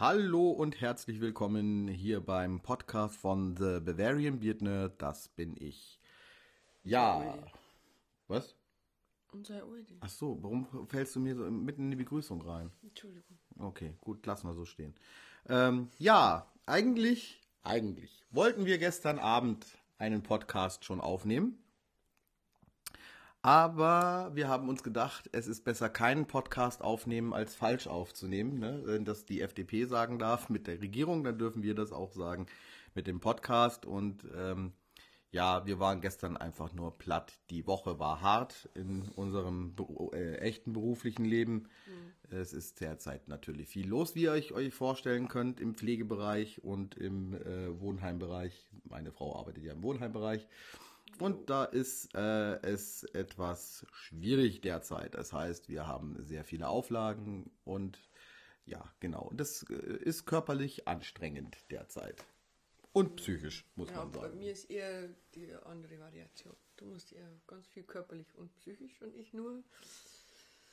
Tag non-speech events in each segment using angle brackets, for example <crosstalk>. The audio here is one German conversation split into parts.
Hallo und herzlich willkommen hier beim Podcast von The Bavarian Beard Nerd. Das bin ich. Ja. Was? Unser Uldi. Ach so, warum fällst du mir so mitten in die Begrüßung rein? Entschuldigung. Okay, gut, lassen wir so stehen. Ähm, ja, eigentlich, eigentlich wollten wir gestern Abend einen Podcast schon aufnehmen. Aber wir haben uns gedacht, es ist besser keinen Podcast aufnehmen, als falsch aufzunehmen. Ne? Wenn das die FDP sagen darf mit der Regierung, dann dürfen wir das auch sagen mit dem Podcast. Und ähm, ja, wir waren gestern einfach nur platt. Die Woche war hart in unserem äh, echten beruflichen Leben. Es ist derzeit natürlich viel los, wie ihr euch, euch vorstellen könnt, im Pflegebereich und im äh, Wohnheimbereich. Meine Frau arbeitet ja im Wohnheimbereich. Und da ist äh, es etwas schwierig derzeit. Das heißt, wir haben sehr viele Auflagen und ja, genau. Das äh, ist körperlich anstrengend derzeit. Und psychisch, muss Ja, man bei sagen. mir ist eher die andere Variation. Du musst eher ganz viel körperlich und psychisch und ich nur.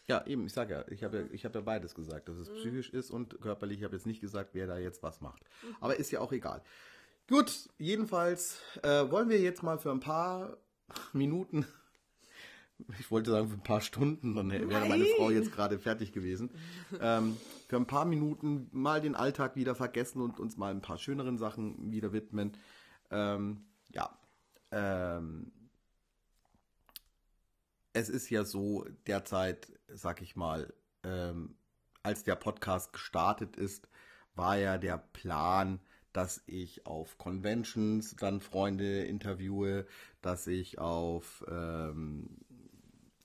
Ja, eben, ich sage ja, ich habe ja, ich habe ja beides gesagt, dass es psychisch ist und körperlich. Ich habe jetzt nicht gesagt, wer da jetzt was macht. Aber ist ja auch egal. Gut, jedenfalls äh, wollen wir jetzt mal für ein paar <laughs> Minuten, ich wollte sagen für ein paar Stunden, dann wäre meine Nein. Frau jetzt gerade fertig gewesen, ähm, für ein paar Minuten mal den Alltag wieder vergessen und uns mal ein paar schöneren Sachen wieder widmen. Ähm, ja, ähm, es ist ja so, derzeit, sag ich mal, ähm, als der Podcast gestartet ist, war ja der Plan, dass ich auf Conventions dann Freunde interviewe, dass ich auf ähm,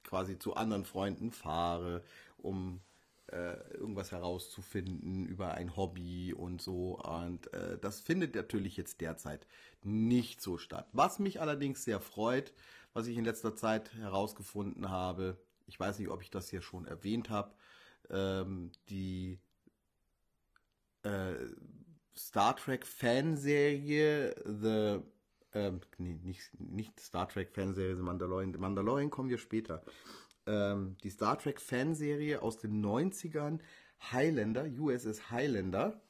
quasi zu anderen Freunden fahre, um äh, irgendwas herauszufinden über ein Hobby und so. Und äh, das findet natürlich jetzt derzeit nicht so statt. Was mich allerdings sehr freut, was ich in letzter Zeit herausgefunden habe, ich weiß nicht, ob ich das hier schon erwähnt habe, ähm, die äh, Star Trek Fanserie The ähm, nee, nicht, nicht Star Trek Fanserie The Mandalorian. The Mandalorian kommen wir später. Ähm, die Star Trek Fanserie aus den 90ern Highlander, USS Highlander,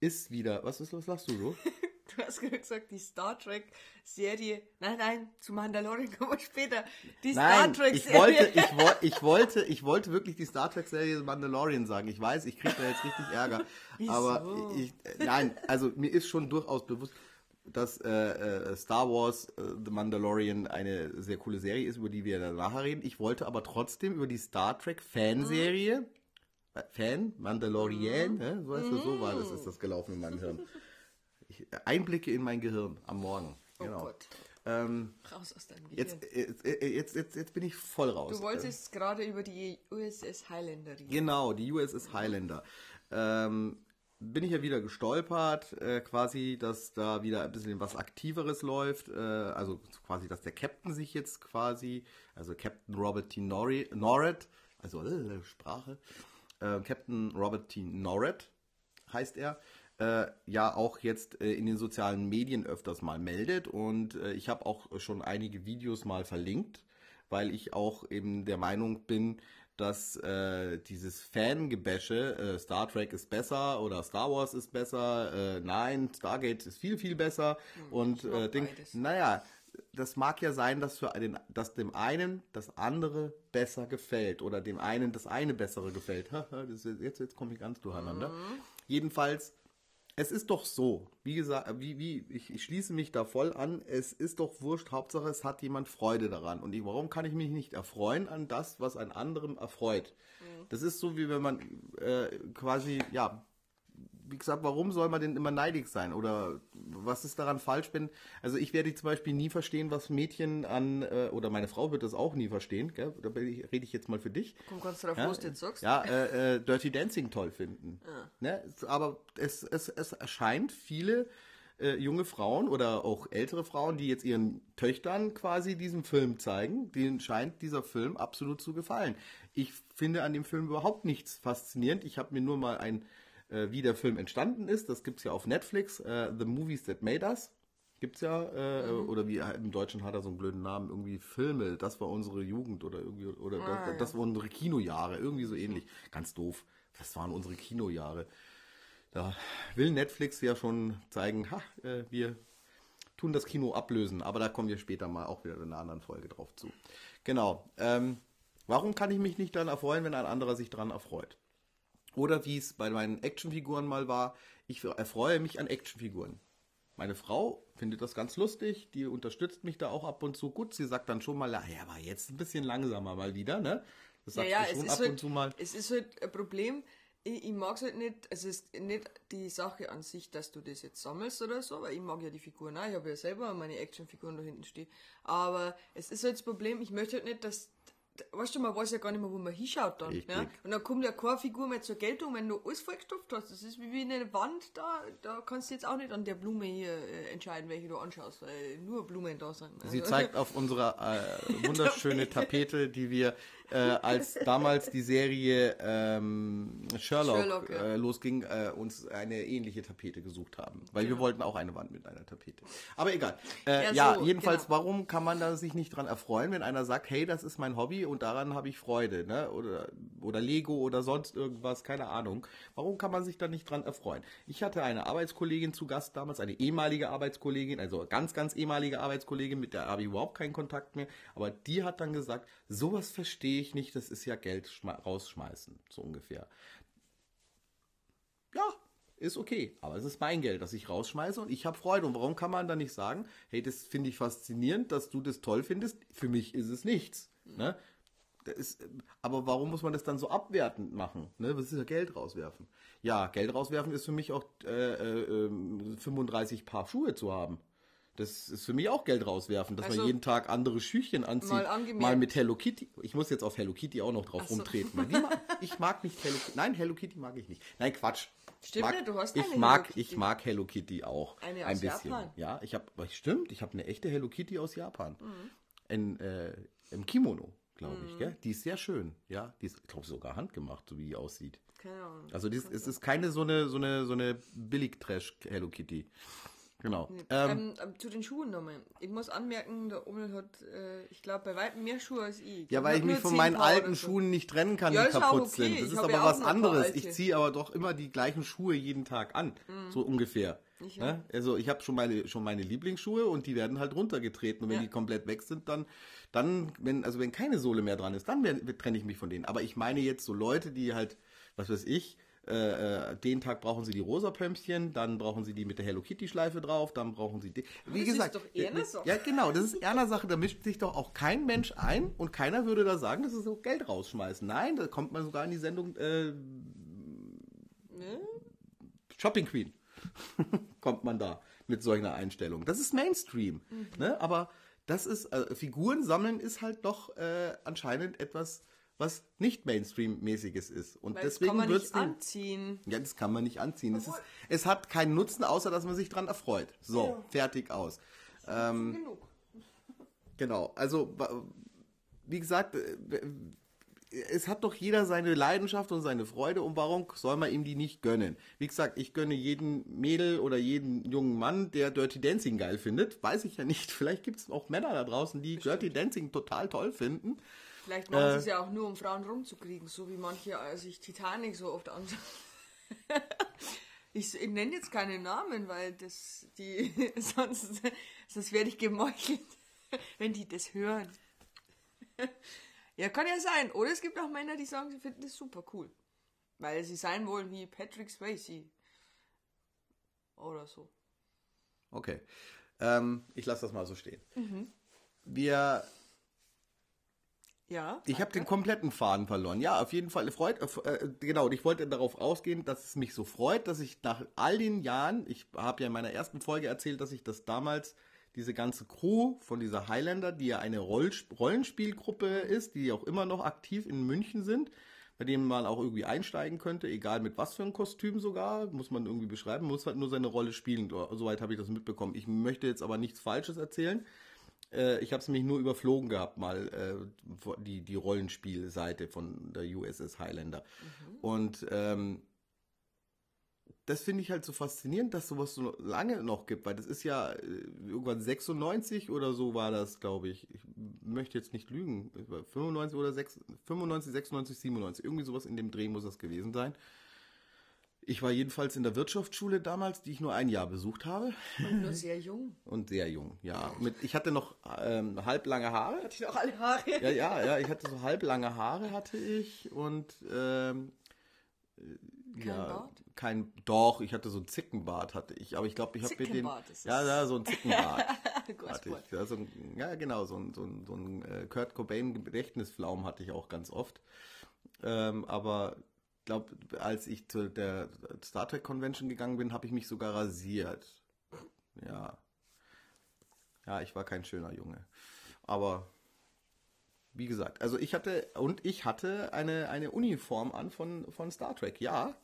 ist wieder. Was ist los? Lachst du so? <laughs> <laughs> Du hast gesagt, die Star Trek-Serie. Nein, nein, zu Mandalorian <laughs> kommen wir später. Die Nein, Star ich Trek-Serie. wollte, ich, <laughs> woll, ich wollte, ich wollte wirklich die Star Trek Serie Mandalorian sagen. Ich weiß, ich kriege da jetzt richtig Ärger. Wieso? Aber ich, nein, also mir ist schon durchaus bewusst, dass äh, äh, Star Wars äh, The Mandalorian eine sehr coole Serie ist, über die wir dann nachher reden. Ich wollte aber trotzdem über die Star Trek Fanserie, äh, Fan, Mandalorian, ne? so, heißt das, so war das, ist das gelaufen in meinem Hirn. Einblicke in mein Gehirn am Morgen. Oh Genau. Gott. Ähm, Raus aus deinem Gehirn. Jetzt, jetzt, jetzt, jetzt, jetzt bin ich voll raus. du wolltest gerade über die USS Highlander reden. Genau, die USS Highlander. Ähm, bin ich ja wieder gestolpert, äh, quasi, dass da wieder ein bisschen was Aktiveres läuft. Äh, also quasi, dass der Captain sich jetzt quasi, also Captain Robert T. Norred, also äh, Sprache, äh, Captain Robert T. Norred heißt er, äh, ja auch jetzt äh, in den sozialen Medien öfters mal meldet. Und äh, ich habe auch schon einige Videos mal verlinkt, weil ich auch eben der Meinung bin, dass äh, dieses Fangebäsche, äh, Star Trek ist besser oder Star Wars ist besser, äh, nein, Stargate ist viel, viel besser. und mag äh, Ding, beides. naja, das mag ja sein, dass, für den, dass dem einen das andere besser gefällt oder dem einen das eine bessere gefällt. <laughs> jetzt jetzt komme ich ganz durcheinander. Jedenfalls, es ist doch so, wie gesagt, wie, wie, ich, ich schließe mich da voll an, es ist doch wurscht, Hauptsache es hat jemand Freude daran. Und ich, warum kann ich mich nicht erfreuen an das, was ein anderem erfreut? Das ist so, wie wenn man äh, quasi, ja, wie gesagt, warum soll man denn immer neidig sein? Oder was ist daran falsch, wenn, also ich werde zum Beispiel nie verstehen, was Mädchen an, äh, oder meine Frau wird das auch nie verstehen, gell? da rede ich jetzt mal für dich. Komm ganz drauf, Ja, was du jetzt sagst. ja äh, äh, Dirty Dancing toll finden. Ne? Es- Aber es, es, es erscheint viele äh, junge Frauen oder auch ältere Frauen, die jetzt ihren Töchtern quasi diesen Film zeigen, denen scheint dieser Film absolut zu gefallen. Ich finde an dem Film überhaupt nichts faszinierend. Ich habe mir nur mal ein, äh, wie der Film entstanden ist, das gibt's ja auf Netflix, äh, The Movies That Made Us. Gibt's ja, äh, oder wie im Deutschen hat er so einen blöden Namen, irgendwie Filme, das war unsere Jugend oder irgendwie, oder Ah, das, das waren unsere Kinojahre, irgendwie so ähnlich. Ganz doof. Das waren unsere Kinojahre. Da will Netflix ja schon zeigen, ha, äh, wir tun das Kino ablösen, aber da kommen wir später mal auch wieder in einer anderen Folge drauf zu. Genau. Ähm, warum kann ich mich nicht daran erfreuen, wenn ein anderer sich daran erfreut? Oder wie es bei meinen Actionfiguren mal war, ich erfreue mich an Actionfiguren. Meine Frau findet das ganz lustig, die unterstützt mich da auch ab und zu gut. Sie sagt dann schon mal, ja, aber jetzt ein bisschen langsamer mal wieder, ne? Das sagt ja, ja, sie schon ab halt, und zu mal. Es ist halt ein Problem, ich, ich mag es halt nicht, es ist nicht die Sache an sich, dass du das jetzt sammelst oder so, weil ich mag ja die Figuren auch, ich habe ja selber meine Actionfiguren da hinten stehen. Aber es ist halt das Problem, ich möchte halt nicht, dass weißt du, man weiß ja gar nicht mehr, wo man hinschaut dann. Ja? Und dann kommt ja keine Figur mehr zur Geltung, wenn du alles vollgestopft hast. Das ist wie eine Wand da, da kannst du jetzt auch nicht an der Blume hier äh, entscheiden, welche du anschaust, weil nur Blumen da sind. Also Sie zeigt auf unsere äh, <laughs> wunderschöne Tapete, die wir äh, als damals die Serie ähm, Sherlock, Sherlock ja. äh, losging, äh, uns eine ähnliche Tapete gesucht haben. Weil genau. wir wollten auch eine Wand mit einer Tapete. Aber egal. Äh, ja, ja so, jedenfalls, genau. warum kann man da sich nicht dran erfreuen, wenn einer sagt, hey, das ist mein Hobby und daran habe ich Freude, ne? Oder, oder Lego oder sonst irgendwas, keine Ahnung. Warum kann man sich da nicht dran erfreuen? Ich hatte eine Arbeitskollegin zu Gast damals, eine ehemalige Arbeitskollegin, also ganz, ganz ehemalige Arbeitskollegin, mit der habe ich überhaupt keinen Kontakt mehr. Aber die hat dann gesagt, sowas verstehe ich nicht, das ist ja Geld rausschmeißen, so ungefähr. Ja, ist okay, aber es ist mein Geld, das ich rausschmeiße und ich habe Freude. Und warum kann man dann nicht sagen, hey, das finde ich faszinierend, dass du das toll findest, für mich ist es nichts. Ne? Ist, aber warum muss man das dann so abwertend machen? Ne? Was ist ja Geld rauswerfen? Ja, Geld rauswerfen ist für mich auch äh, äh, 35 ähm, Paar Schuhe zu haben. Das ist für mich auch Geld rauswerfen, dass also, man jeden Tag andere Schüchchen anzieht. Mal, mal, mit Hello Kitty. Ich muss jetzt auf Hello Kitty auch noch drauf so. rumtreten. Mag, ich mag nicht Hello Kitty. Nein, Hello Kitty mag ich nicht. Nein, Quatsch. Stimmt, mag, du hast ich mag, ich mag Hello Kitty auch eine ein bisschen. Japan. Ja, ich habe, stimmt, ich habe eine echte Hello Kitty aus Japan. Mhm. In, äh, Im Kimono, glaube ich. Mhm. Gell? Die ist sehr schön. Ja, die ist, glaube sogar handgemacht, so wie die aussieht. Keine Ahnung. Also dies, es ist keine so eine so eine so eine Billig-Trash Hello Kitty. Genau. Ähm, ähm, zu den Schuhen nochmal. Ich muss anmerken, der Omel hat, äh, ich glaube, bei weitem mehr Schuhe als ich. Ja, weil ich mich von meinen alten so. Schuhen nicht trennen kann, ja, die kaputt okay. sind. Das ich ist aber ja was anderes. Ich ziehe aber doch immer die gleichen Schuhe jeden Tag an. Mhm. So ungefähr. Ich ne? Also ich habe schon meine schon meine Lieblingsschuhe und die werden halt runtergetreten und wenn ja. die komplett weg sind, dann dann wenn also wenn keine Sohle mehr dran ist, dann trenne ich mich von denen. Aber ich meine jetzt so Leute, die halt was weiß ich, äh, äh, den Tag brauchen sie die rosa Pömpchen, dann brauchen sie die mit der Hello Kitty Schleife drauf, dann brauchen sie die. Wie das gesagt, ist doch Ernas Sache. Ja, genau, das ist Ernas Sache. Da mischt sich doch auch kein Mensch ein und keiner würde da sagen, das ist so Geld rausschmeißen. Nein, da kommt man sogar in die Sendung äh, ne? Shopping Queen. <laughs> kommt man da mit solch einer Einstellung. Das ist Mainstream. Mhm. Ne? Aber das ist, äh, Figuren sammeln ist halt doch äh, anscheinend etwas was nicht Mainstream-mäßiges ist. Und Weil deswegen kann man nicht anziehen. Ja, das kann man nicht anziehen. Es, ist, es hat keinen Nutzen, außer dass man sich dran erfreut. So, ja. fertig aus. Ähm, genug. Genau, also wie gesagt, äh, es hat doch jeder seine Leidenschaft und seine Freude und warum soll man ihm die nicht gönnen? Wie gesagt, ich gönne jeden Mädel oder jeden jungen Mann, der Dirty Dancing geil findet. Weiß ich ja nicht. <laughs> Vielleicht gibt es auch Männer da draußen, die Bestimmt. Dirty Dancing total toll finden. Vielleicht machen äh, sie es ja auch nur, um Frauen rumzukriegen, so wie manche äh, sich Titanic so oft anschauen. <laughs> ich, ich nenne jetzt keine Namen, weil das die <laughs> sonst, sonst werde ich gemeuchelt, <laughs> wenn die das hören. ja, kann ja sein. Oder es gibt auch Männer, die sagen, sie finden das super cool. Weil sie sein wollen wie Patrick Swayze. Oder so. Okay. Ähm, ich lasse das mal so stehen. Mhm. Wir ja. Ich habe den kompletten Faden verloren. Ja, auf jeden Fall freut. Äh, äh genau, und ich wollte darauf rausgehen, dass es mich so freut, dass ich nach all den Jahren, ich habe ja in meiner ersten Folge erzählt, dass ich das damals diese ganze Crew von dieser Highlander, die ja eine Roll Rollenspielgruppe ist, die auch immer noch aktiv in München sind, bei denen man auch irgendwie einsteigen könnte, egal mit was für ein Kostüm sogar, muss man irgendwie beschreiben, muss halt nur seine Rolle spielen. Soweit habe ich das mitbekommen. Ich möchte jetzt aber nichts Falsches erzählen. Äh, ich habe es mich nur überflogen gehabt, mal äh, die, die Rollenspielseite von der USS Highlander. Mhm. Und ähm, das finde ich halt so faszinierend, dass sowas so lange noch gibt, weil das ist ja äh, irgendwann 96 oder so war das, glaube ich. Ich möchte jetzt nicht lügen. 95 oder 6, 95, 96, 97. Irgendwie sowas in dem Dreh muss das gewesen sein Ich war jedenfalls in der Wirtschaftsschule damals, die ich nur ein Jahr besucht habe. Und nur sehr jung. <laughs> Und sehr jung, ja. Mit, ich hatte noch ähm, halblange Haare. Hatte ich noch alle Haare? Ja, ja, ja. Ich hatte so halblange Haare hatte ich und ähm, kein ja, Bart? kein doch. Ich hatte so einen Zickenbart hatte ich, aber ich glaube, ich habe mir den ja, ja, so ein Zickenbart <laughs> hatte ich. Ja, so ein, ja, genau, so ein so ein, so ein äh, Kurt Cobain Gedächtnisflaum hatte ich auch ganz oft. Ähm, aber glaube, als ich zu der Star Trek Convention gegangen bin, habe ich mich sogar rasiert. Ja. Ja, ich war kein schöner Junge. Aber wie gesagt, also ich hatte und ich hatte eine, eine Uniform an von, von Star Trek, ja.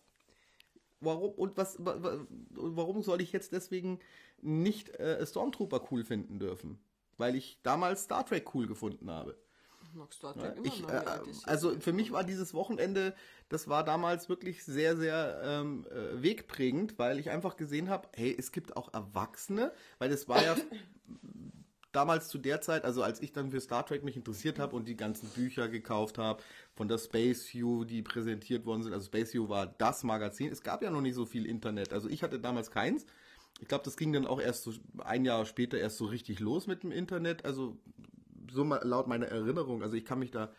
Warum und was warum soll ich jetzt deswegen nicht äh, Stormtrooper cool finden dürfen? Weil ich damals Star Trek cool gefunden habe mag Star Trek immer ich, noch. Äh, also für mich war dieses Wochenende, das war damals wirklich sehr, sehr ähm, äh, wegprägend, weil ich einfach gesehen habe, hey, es gibt auch Erwachsene, weil es war ja <coughs> damals zu der Zeit, also als ich dann für Star Trek mich interessiert habe und die ganzen Bücher gekauft habe, von der Space View, die präsentiert worden sind, also Space View war das Magazin, es gab ja noch nicht so viel Internet, also ich hatte damals keins. Ich glaube, das ging dann auch erst so ein Jahr später erst so richtig los mit dem Internet. Also so laut meiner Erinnerung. Also ich kann mich da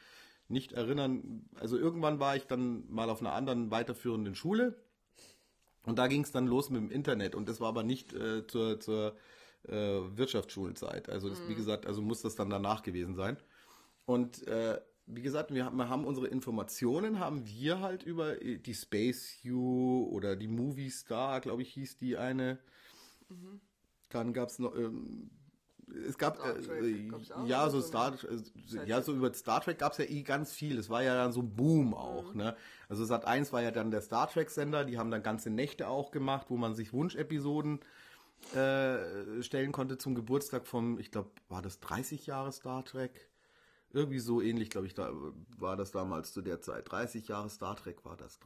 nicht erinnern. Also irgendwann war ich dann mal auf einer anderen weiterführenden Schule und da ging es dann los mit dem Internet und das war aber nicht äh, zur, zur äh, Wirtschaftsschulzeit. Also das, mhm. wie gesagt, also muss das dann danach gewesen sein. Und äh, wie gesagt, wir haben, wir haben, unsere Informationen, haben wir halt über die Space U oder die Movie Star, glaube ich, hieß die eine. Mhm. Dann gab es noch ähm, es gab äh, ja so Star äh, ja so über Star Trek gab es ja eh ganz viel. Es war ja dann so Boom auch, mhm. ne? Also Sat 1 war ja dann der Star Trek Sender, die haben dann ganze Nächte auch gemacht, wo man sich Wunschepisoden äh, stellen konnte zum Geburtstag vom, ich glaube, war das 30 Jahre Star Trek? Irgendwie so ähnlich, glaube ich, da war das damals zu der Zeit. 30 Jahre Star Trek war das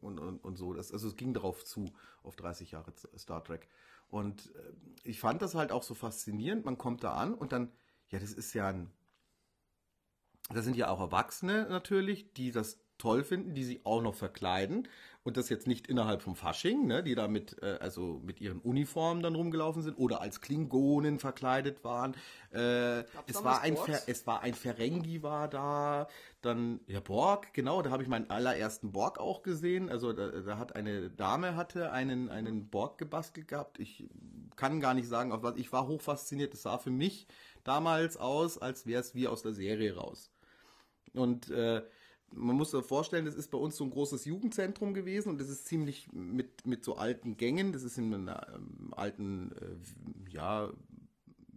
und, und, und so. Das, also es ging darauf zu, auf 30 Jahre Star Trek. Und äh, ich fand das halt auch so faszinierend. Man kommt da an und dann, ja, das ist ja ein, da sind ja auch Erwachsene natürlich, die das toll finden, die sich auch noch verkleiden und das jetzt nicht innerhalb vom Fasching, ne, die da mit, äh, also mit ihren Uniformen dann rumgelaufen sind oder als Klingonen verkleidet waren. Äh, es, war ein es war ein Ferengi war da, dann ja Borg, genau, da habe ich meinen allerersten Borg auch gesehen. Also da, da hat eine Dame hatte einen einen Borg gebastelt gehabt. Ich kann gar nicht sagen, auf was ich war hoch fasziniert. Es sah für mich damals aus, als wäre es wie aus der Serie raus. Und äh, man muss sich vorstellen, das ist bei uns so ein großes Jugendzentrum gewesen und das ist ziemlich mit, mit so alten Gängen. Das ist in einer ähm, alten, äh, ja,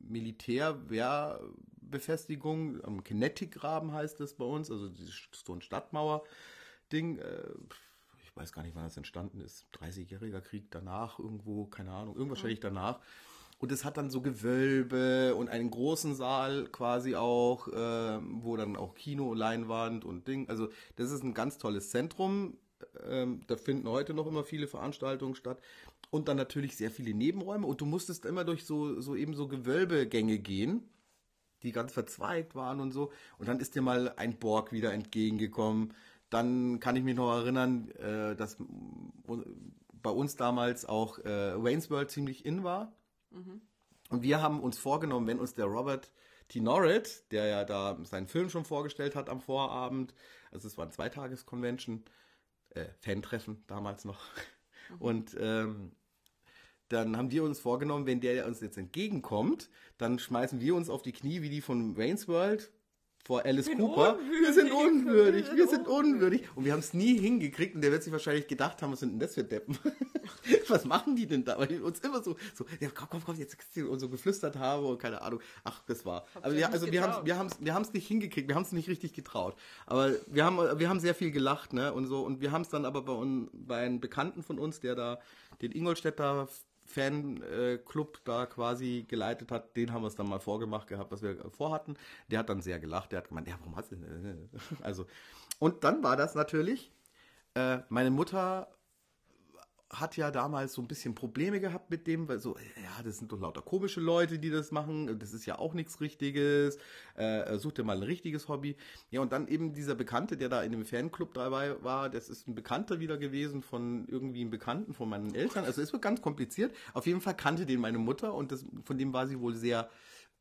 Militärwehrbefestigung, am Kinetic-Graben heißt das bei uns, also so ein Stadtmauer-Ding. Äh, ich weiß gar nicht, wann das entstanden ist. 30-jähriger Krieg danach, irgendwo, keine Ahnung, irgendwas wahrscheinlich danach. Und es hat dann so Gewölbe und einen großen Saal quasi auch, äh, wo dann auch Kino, Leinwand und Ding. Also das ist ein ganz tolles Zentrum. Ähm, da finden heute noch immer viele Veranstaltungen statt. Und dann natürlich sehr viele Nebenräume. Und du musstest immer durch so, so eben so Gewölbegänge gehen, die ganz verzweigt waren und so. Und dann ist dir mal ein Borg wieder entgegengekommen. Dann kann ich mich noch erinnern, äh, dass bei uns damals auch äh, Wayne's World ziemlich in war. Mhm. Und wir haben uns vorgenommen, wenn uns der Robert T. Norrit, der ja da seinen Film schon vorgestellt hat am Vorabend, also es war ein Zweitages-Convention, äh, Fan-Treffen damals noch. Mhm. Und ähm, dann haben wir uns vorgenommen, wenn der uns jetzt entgegenkommt, dann schmeißen wir uns auf die Knie wie die von Wayne's World vor Alice Cooper. Unwürdig. Wir sind unwürdig, wir sind unwürdig. Und wir haben es nie hingekriegt und der wird sich wahrscheinlich gedacht haben, was sind denn das für Deppen? <laughs> was machen die denn da? Weil die uns immer so, so, ja, komm, komm, komm, jetzt und so geflüstert habe und keine Ahnung. Ach, das war. Also wir, also wir haben wir haben wir haben es nicht hingekriegt, wir haben es nicht richtig getraut. Aber wir haben wir haben sehr viel gelacht, ne? Und so und wir haben es dann aber bei, un, bei einem Bekannten von uns, der da den Ingolstädter Fanclub da quasi geleitet hat, den haben wir es dann mal vorgemacht gehabt, was wir vorhatten. Der hat dann sehr gelacht, der hat gemeint, ja, warum hast du denn? Also, und dann war das natürlich, äh, meine Mutter hat ja damals so ein bisschen Probleme gehabt mit dem, weil so, ja, das sind doch lauter komische Leute, die das machen, das ist ja auch nichts Richtiges, äh, such dir mal ein richtiges Hobby. Ja, und dann eben dieser Bekannte, der da in dem Fanclub dabei war, das ist ein Bekannter wieder gewesen von irgendwie einem Bekannten von meinen Eltern, also es wird ganz kompliziert. Auf jeden Fall kannte den meine Mutter und das, von dem war sie wohl sehr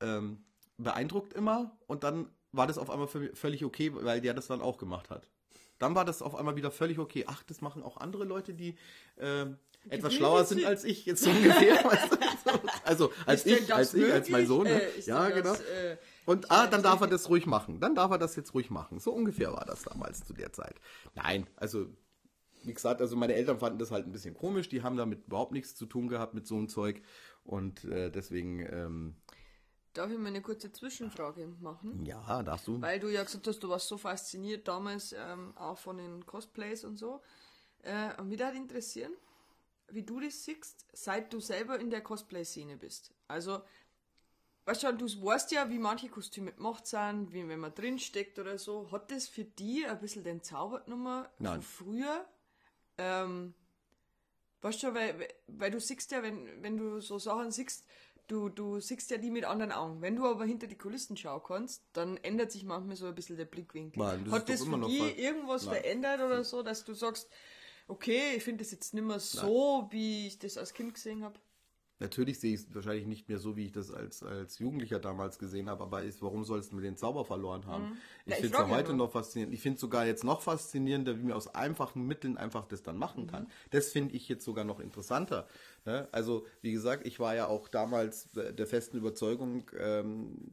ähm, beeindruckt immer und dann war das auf einmal völlig okay, weil der das dann auch gemacht hat. Dann war das auf einmal wieder völlig okay. Ach, das machen auch andere Leute, die äh, etwas schlauer sind als ich, jetzt so ungefähr. <laughs> also als ich, als ich, als mein Sohn. Ne? Äh, ja, genau. Das, äh, und ah, dann darf er das ruhig machen. Dann darf er das jetzt ruhig machen. So ungefähr war das damals zu der Zeit. Nein, also wie gesagt, also meine Eltern fanden das halt ein bisschen komisch. Die haben damit überhaupt nichts zu tun gehabt mit so einem Zeug. Und äh, deswegen ähm, Darf ich mal eine kurze Zwischenfrage machen? Ja, darfst du. Weil du ja gesagt hast, du warst so fasziniert damals ähm, auch von den Cosplays und so. Äh, und mich würde interessieren, wie du das siehst, seit du selber in der Cosplay-Szene bist. Also, weißt du, du weißt ja, wie manche Kostüme gemacht sind, wie wenn man drinsteckt oder so. Hat das für dich ein bisschen den Zauber genommen Nein. von früher? Ähm, weißt du, weil, weil du siehst ja, wenn, wenn du so Sachen siehst, du, du siehst ja die mit anderen Augen. Wenn du aber hinter die Kulissen schauen kannst, dann ändert sich manchmal so ein bisschen der Blickwinkel. Nein, das Hat das für dich irgendwas Nein. verändert oder so, dass du sagst, okay, ich finde das jetzt nicht mehr so, wie ich das als Kind gesehen habe? Natürlich sehe ich es wahrscheinlich nicht mehr so, wie ich das als, als Jugendlicher damals gesehen habe, aber ist, warum sollst du mir den Zauber verloren haben? Mhm. Ich ja, finde es heute noch faszinierend. Ich finde es sogar jetzt noch faszinierender, wie man aus einfachen Mitteln einfach das dann machen kann. Mhm. Das finde ich jetzt sogar noch interessanter. Ne? Also, wie gesagt, ich war ja auch damals der festen Überzeugung, ähm,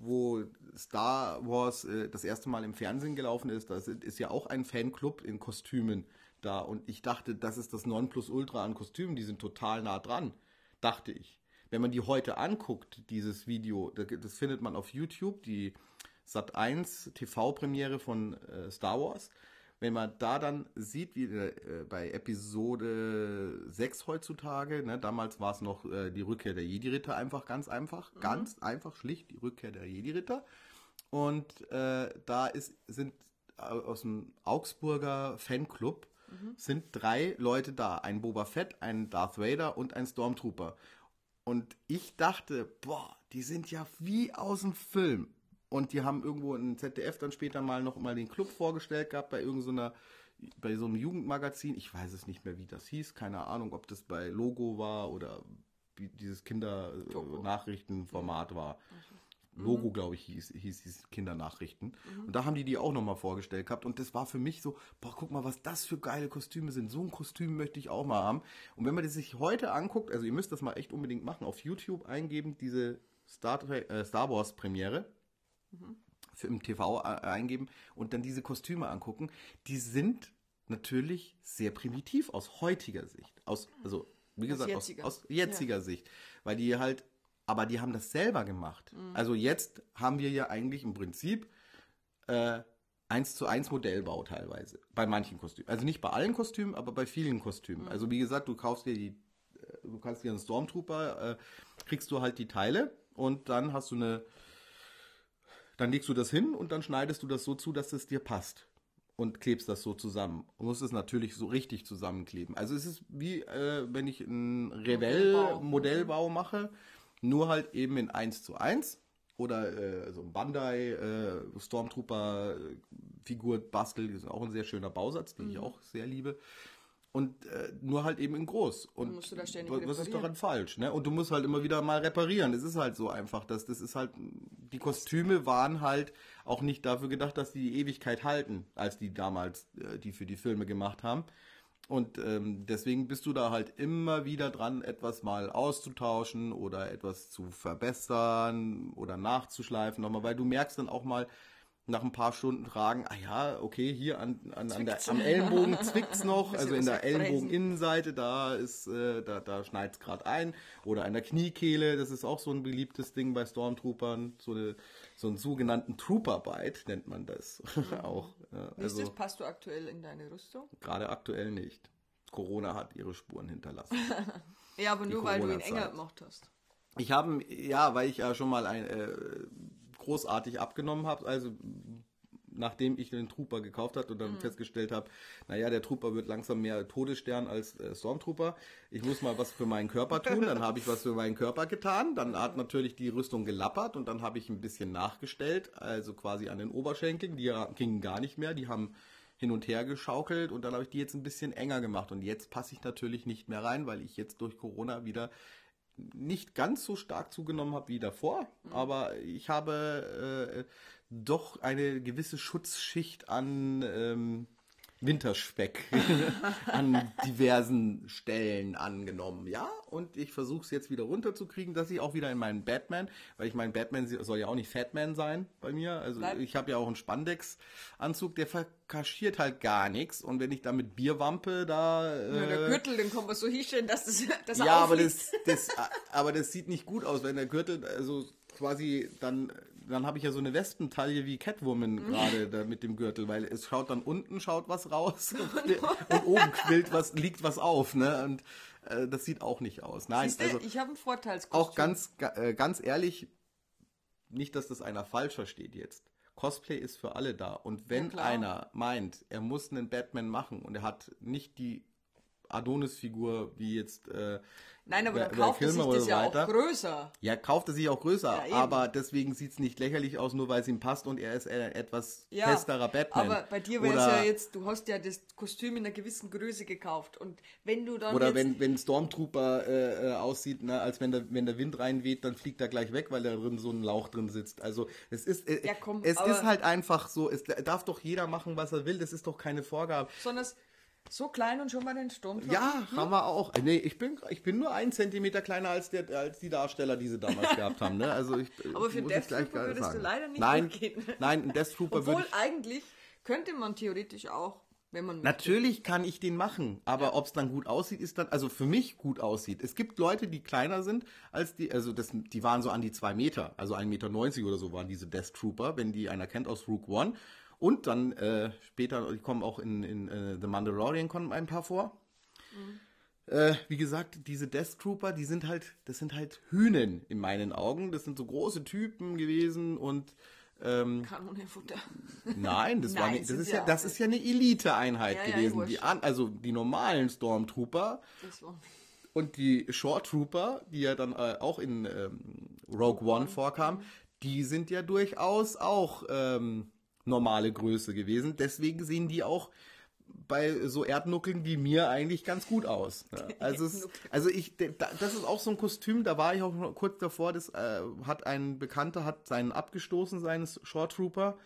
wo Star Wars äh, das erste Mal im Fernsehen gelaufen ist, das ist ja auch ein Fanclub in Kostümen da. Und ich dachte, das ist das Nonplusultra an Kostümen, die sind total nah dran dachte ich. Wenn man die heute anguckt, dieses Video, das findet man auf YouTube, die Sat 1 TV-Premiere von äh, Star Wars. Wenn man da dann sieht, wie äh, bei Episode 6 heutzutage, ne, damals war es noch äh, die Rückkehr der Jedi-Ritter einfach ganz einfach, mhm. ganz einfach, schlicht die Rückkehr der Jedi-Ritter. Und äh, da ist, sind aus dem Augsburger Fanclub mhm. sind drei Leute da. Ein Boba Fett, ein Darth Vader und ein Stormtrooper. Und ich dachte, boah, die sind ja wie aus dem Film. Und die haben irgendwo in ZDF dann später mal noch mal den Club vorgestellt gehabt bei irgendeiner bei so einem Jugendmagazin. Ich weiß es nicht mehr, wie das hieß. Keine Ahnung, ob das bei Logo war oder dieses Kinder-Nachrichtenformat war. Mhm. Logo, mhm. glaube ich, hieß, hieß dieses Kindernachrichten. Mhm. Und da haben die die auch nochmal vorgestellt gehabt. Und das war für mich so, boah, guck mal, was das für geile Kostüme sind. So ein Kostüm möchte ich auch mal haben. Und wenn man das sich heute anguckt, also ihr müsst das mal echt unbedingt machen, auf YouTube eingeben, diese Star, äh, Star Wars Premiere. Mhm. Für im TV äh, eingeben und dann diese Kostüme angucken, die sind natürlich sehr primitiv aus heutiger Sicht. Aus, also, wie gesagt, aus jetziger, aus, aus jetziger ja. Sicht. Weil die halt aber die haben das selber gemacht. Mhm. Also jetzt haben wir ja eigentlich im Prinzip äh, 1 zu 1 Modellbau teilweise. Bei manchen Kostümen. Also nicht bei allen Kostümen, aber bei vielen Kostümen. Mhm. Also wie gesagt, du kaufst dir die, äh, du kannst dir einen Stormtrooper, äh, kriegst du halt die Teile und dann hast du eine, dann legst du das hin und dann schneidest du das so zu, dass es dir passt und klebst das so zusammen. Du musst es natürlich so richtig zusammenkleben. Also es ist wie, äh, wenn ich einen Revell-Modellbau mache nur halt eben in 1 zu 1 oder äh, so ein Bandai äh, Stormtrooper äh, Figur bastel, ist auch ein sehr schöner Bausatz, den mhm. ich auch sehr liebe. Und äh, nur halt eben in groß. Und musst du da ständig was ist daran falsch? Ne? Und du musst halt immer wieder mal reparieren. Es ist halt so einfach, dass das ist halt, die Kostüme waren halt auch nicht dafür gedacht, dass die, die Ewigkeit halten, als die damals äh, die für die Filme gemacht haben. Und ähm, deswegen bist du da halt immer wieder dran, etwas mal auszutauschen oder etwas zu verbessern oder nachzuschleifen nochmal, weil du merkst dann auch mal, nach ein paar Stunden tragen, ah ja, okay, hier an, an, an der, am Ellenbogen zwickt's noch, <laughs> also in der Ellenbogeninnenseite, da ist, äh, da, da schneit's gerade ein. Oder an der Kniekehle, das ist auch so ein beliebtes Ding bei Stormtroopern, so, eine, so einen sogenannten Trooper-Bite nennt man das <laughs> mhm. auch. Ja, also, das, passt du aktuell in deine Rüstung? Gerade aktuell nicht. Corona hat ihre Spuren hinterlassen. <laughs> ja, aber nur weil du ihn enger gemacht hast. Ich habe, ja, weil ich ja schon mal ein, äh, großartig abgenommen habe. Also nachdem ich den Trooper gekauft habe und dann mhm. festgestellt habe, naja, der Trooper wird langsam mehr Todesstern als äh, Stormtrooper. Ich muss mal was für meinen Körper tun. Dann habe ich was für meinen Körper getan. Dann hat natürlich die Rüstung gelappert und dann habe ich ein bisschen nachgestellt, also quasi an den Oberschenkeln. Die gingen gar nicht mehr. Die haben hin und her geschaukelt und dann habe ich die jetzt ein bisschen enger gemacht. Und jetzt passe ich natürlich nicht mehr rein, weil ich jetzt durch Corona wieder nicht ganz so stark zugenommen habe wie davor, mhm. aber ich habe äh, doch eine gewisse Schutzschicht an ähm, Winterspeck <laughs> an diversen Stellen angenommen, ja. Und ich versuche es jetzt wieder runterzukriegen, dass ich auch wieder in meinen Batman, weil ich mein Batman soll ja auch nicht Fatman sein bei mir. Also Nein. ich habe ja auch einen Spandex-Anzug, der verkaschiert halt gar nichts. Und wenn ich da mit Bier wampe, da. Äh, ja, der Gürtel, den kann man so hinstellen, dass das, dass Ja, aber das, das, <laughs> aber das sieht nicht gut aus, wenn der Gürtel, also quasi dann dann habe ich ja so eine Wespentaille wie Catwoman mhm. gerade da mit dem Gürtel, weil es schaut dann unten schaut was raus <laughs> und, und oben quillt was liegt was auf, ne? Und äh, das sieht auch nicht aus. Nein, Siehste, also ich habe einen Vorteilskostüm. Auch ganz äh, ganz ehrlich, nicht, dass das einer falsch versteht jetzt. Cosplay ist für alle da. Und wenn ja, einer meint, er muss einen Batman machen und er hat nicht die Adonis-Figur wie jetzt äh, Nein, aber dann kauft er sich das ja weiter. auch größer. Ja, kauft er sich auch größer, ja, aber deswegen sieht es nicht lächerlich aus, nur weil es ihm passt und er ist ein etwas ja, festerer Batman. Aber bei dir wäre es ja jetzt, du hast ja das Kostüm in einer gewissen Größe gekauft und wenn du dann Oder wenn, wenn Stormtrooper äh, äh, aussieht, ne, als wenn der, wenn der Wind reinweht, dann fliegt er gleich weg, weil da drin so ein Lauch drin sitzt. Also es ist, äh, ja, komm, es ist halt einfach so, es darf doch jeder machen, was er will, das ist doch keine Vorgabe. Sondern so klein und schon mal den Sturm. Ja, hm? haben wir auch. Nee, ich bin, ich bin nur einen Zentimeter kleiner als, der, als die Darsteller, die sie damals <laughs> gehabt haben. Ne? Also ich, Aber für Death Trooper würdest sagen. du leider nicht nein, gehen. <laughs> Nein, ein Death Trooper Obwohl eigentlich könnte man theoretisch auch, wenn man Natürlich kann ich den machen, aber ja. ob es dann gut aussieht, ist dann, also für mich gut aussieht. Es gibt Leute, die kleiner sind als die, also das, die waren so an die zwei Meter, also 1,90 Meter oder so waren diese Death Trooper, wenn die einer kennt aus Rook One. Und dann äh, später, die kommen auch in, in uh, The Mandalorian kommen ein paar vor. Mhm. Äh, wie gesagt, diese Death Trooper, die sind halt, das sind halt Hühnen in meinen Augen. Das sind so große Typen gewesen und ähm, Kanonenfutter. <laughs> Nein, das Nein, war nicht, das ist ja, das ist ja eine Elite-Einheit ja, gewesen. Ja, die an, also die normalen Stormtrooper und die Short Trooper, die ja dann äh, auch in ähm, Rogue One vorkamen, die sind ja durchaus auch ähm, normale Größe gewesen. Deswegen sehen die auch bei so Erdnuckeln wie mir eigentlich ganz gut aus. <laughs> Also, es, also ich, das ist auch so ein Kostüm, da war ich auch kurz davor, das äh, hat ein Bekannter, hat seinen abgestoßen, seines Short Trooper.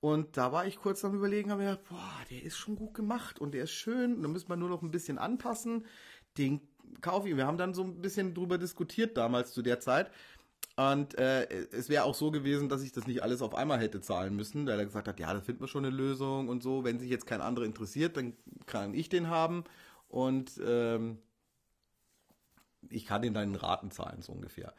Und da war ich kurz am überlegen, habe mir gedacht, boah, der ist schon gut gemacht und der ist schön, da müssen wir nur noch ein bisschen anpassen. Den kaufe ich. Wir haben dann so ein bisschen drüber diskutiert damals zu der Zeit. Und äh, es wäre auch so gewesen, dass ich das nicht alles auf einmal hätte zahlen müssen, weil er gesagt hat, ja, da finden wir schon eine Lösung und so. Wenn sich jetzt kein anderer interessiert, dann kann ich den haben. Und ähm, ich kann den dann in Raten zahlen, so ungefähr.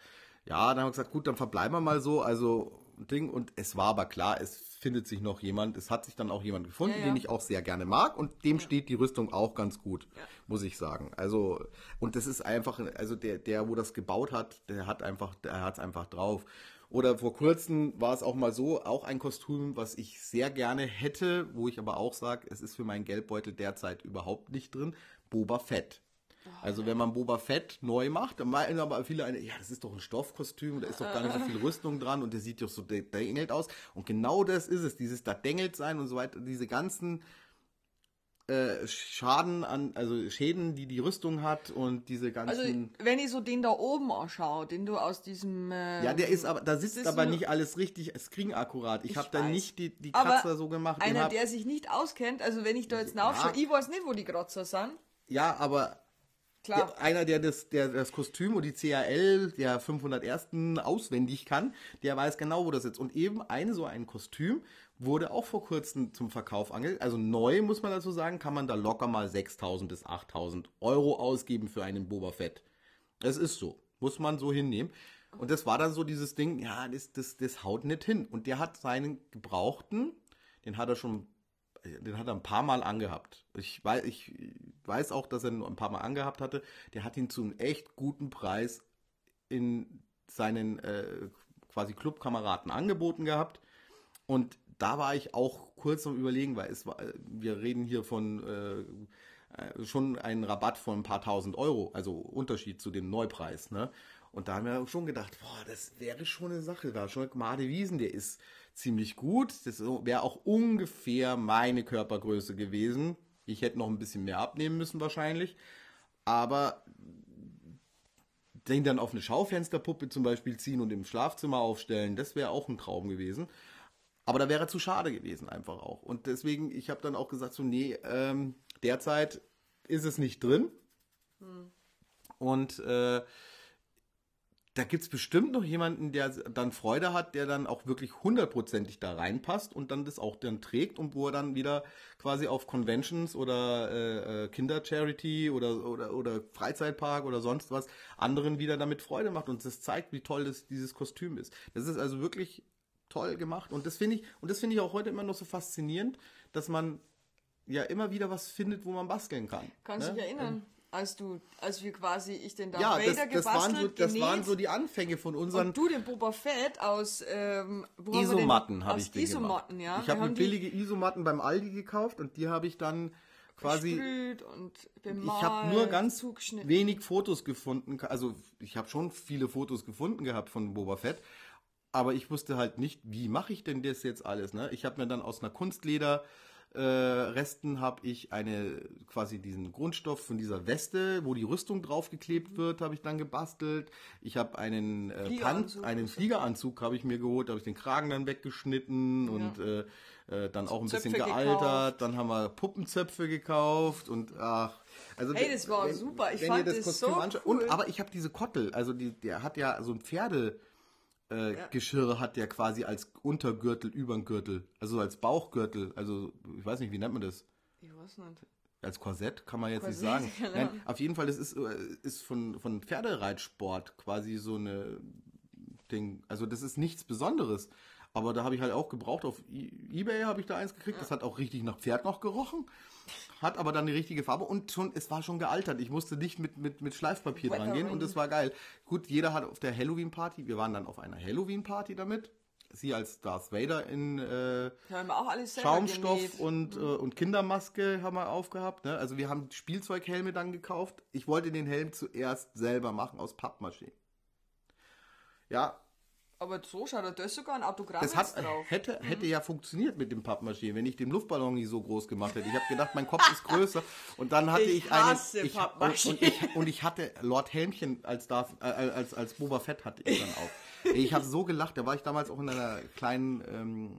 Ja, dann haben wir gesagt, gut, dann verbleiben wir mal so. Also Ding. Und es war aber klar, es findet sich noch jemand. Es hat sich dann auch jemand gefunden, ja, ja. den ich auch sehr gerne mag. Und dem ja. steht die Rüstung auch ganz gut, muss ich sagen. Also, und das ist einfach, also der, der, wo das gebaut hat, der hat einfach, der hat es einfach drauf. Oder vor kurzem war es auch mal so, auch ein Kostüm, was ich sehr gerne hätte, wo ich aber auch sage, es ist für meinen Geldbeutel derzeit überhaupt nicht drin. Boba Fett. Also wenn man Boba Fett neu macht, dann meinen aber viele eine, ja, das ist doch ein Stoffkostüm, da ist doch gar nicht so viel Rüstung dran und der sieht doch so dengelt aus. Und genau das ist es, dieses da dengelt sein und so weiter, diese ganzen äh, Schaden an, also Schäden, die die Rüstung hat und diese ganzen. Also wenn ich so den da oben anschaue, den du aus diesem. Äh, ja, der ist aber, da sitzt aber nicht alles richtig, Screen akkurat. Ich, ich habe da nicht die, die Kratzer so gemacht. Einer, hab, der sich nicht auskennt, also wenn ich da jetzt nachschaue, ja, ich weiß nicht, wo die Kratzer sind. Ja, aber Klar. Der, einer, der das, der das Kostüm und die CAL der 501. auswendig kann, der weiß genau, wo das sitzt. Und eben eine so ein Kostüm wurde auch vor kurzem zum Verkauf angelegt. Also neu, muss man dazu sagen, kann man da locker mal 6.000 bis 8.000 Euro ausgeben für einen Boba Fett. Das ist so. Muss man so hinnehmen. Und das war dann so dieses Ding, ja, das, das, das haut nicht hin. Und der hat seinen Gebrauchten, den hat er schon den hat er ein paar Mal angehabt. Ich weiß, ich weiß auch, dass er ihn ein paar Mal angehabt hatte. Der hat ihn zu einem echt guten Preis in seinen äh, quasi Clubkameraden angeboten gehabt. Und da war ich auch kurz am Überlegen, weil es war, wir reden hier von äh, äh, schon einen Rabatt von ein paar tausend Euro, also Unterschied zu dem Neupreis. Ne? Und da haben wir schon gedacht, boah, das wäre schon eine Sache. Da schon Made Wiesen, der ist ziemlich gut. Das wäre auch ungefähr meine Körpergröße gewesen. Ich hätte noch ein bisschen mehr abnehmen müssen wahrscheinlich. Aber den dann auf eine Schaufensterpuppe zum Beispiel ziehen und im Schlafzimmer aufstellen, das wäre auch ein Traum gewesen. Aber da wäre zu schade gewesen einfach auch. Und deswegen, ich habe dann auch gesagt, so, nee, ähm, derzeit ist es nicht drin. Hm. Und äh, da gibt es bestimmt noch jemanden, der dann Freude hat, der dann auch wirklich hundertprozentig da reinpasst und dann das auch dann trägt und wo er dann wieder quasi auf Conventions oder äh, äh Kinder-Charity oder, oder, oder Freizeitpark oder sonst was anderen wieder damit Freude macht und das zeigt, wie toll das, dieses Kostüm ist. Das ist also wirklich toll gemacht und das finde ich, und das finde ich auch heute immer noch so faszinierend, dass man ja immer wieder was findet, wo man basteln kann. Kannst du ne? dich erinnern? Ähm, als du, als wir quasi, ich den Darth ja, Vader das, das gebastelt, waren so, Das genäht, waren so die Anfänge von unseren... Und du den Boba Fett aus... Ähm, Isomatten habe ich den Isomatten, ja. Ich habe mir billige Isomatten beim Aldi gekauft und die habe ich dann quasi... und bemalt, Ich habe nur ganz wenig Fotos gefunden, also ich habe schon viele Fotos gefunden gehabt von Boba Fett, aber ich wusste halt nicht, wie mache ich denn das jetzt alles, ne? Ich habe mir dann aus einer Kunstleder äh, Resten habe ich eine quasi diesen Grundstoff von dieser Weste, wo die Rüstung draufgeklebt wird, habe ich dann gebastelt. Ich habe einen äh, Fliegeranzug, einen Fliegeranzug habe ich mir geholt, habe ich den Kragen dann weggeschnitten ja. und äh, äh, dann auch ein Zöpfe bisschen gealtert. Gekauft. Dann haben wir Puppenzöpfe gekauft und ach. Also hey, das war wenn, super. Ich fand das, das so cool. Und aber ich habe diese Kottel, also die, der hat ja so ein Pferde äh, ja. Geschirr hat der quasi als Untergürtel über den Gürtel, also als Bauchgürtel, also ich weiß nicht, wie nennt man das? Ich weiß nicht. Als Korsett kann man jetzt Korsett, nicht sagen. Genau. Nein, auf jeden Fall, das ist, äh, ist von, von Pferdereitsport quasi so eine Ding, also das ist nichts Besonderes. Aber da habe ich halt auch gebraucht. Auf e Ebay habe ich da eins gekriegt. Das hat auch richtig nach Pferd noch gerochen. Hat aber dann die richtige Farbe und schon, es war schon gealtert. Ich musste nicht mit, mit, mit Schleifpapier dran gehen und es war geil. Gut, jeder hat auf der Halloween-Party, wir waren dann auf einer Halloween-Party damit. Sie als Darth Vader in äh, Schaumstoff und, mhm. äh, und Kindermaske haben wir aufgehabt. Ne? Also wir haben Spielzeughelme dann gekauft. Ich wollte den Helm zuerst selber machen aus Pappmaché. Ja, aber so schaut da ist sogar ein Autogramm das hat, drauf. Hätte, hätte mhm. ja funktioniert mit dem Pappmaché, wenn ich den Luftballon nicht so groß gemacht hätte. Ich habe gedacht, mein Kopf ist größer. Und dann hatte ich, ich einen. Ich, und, ich, und ich hatte Lord Helmchen als, Darth, äh, als, als Boba Fett hatte ich dann auch. Ich habe so gelacht, da war ich damals auch in einer kleinen, ähm,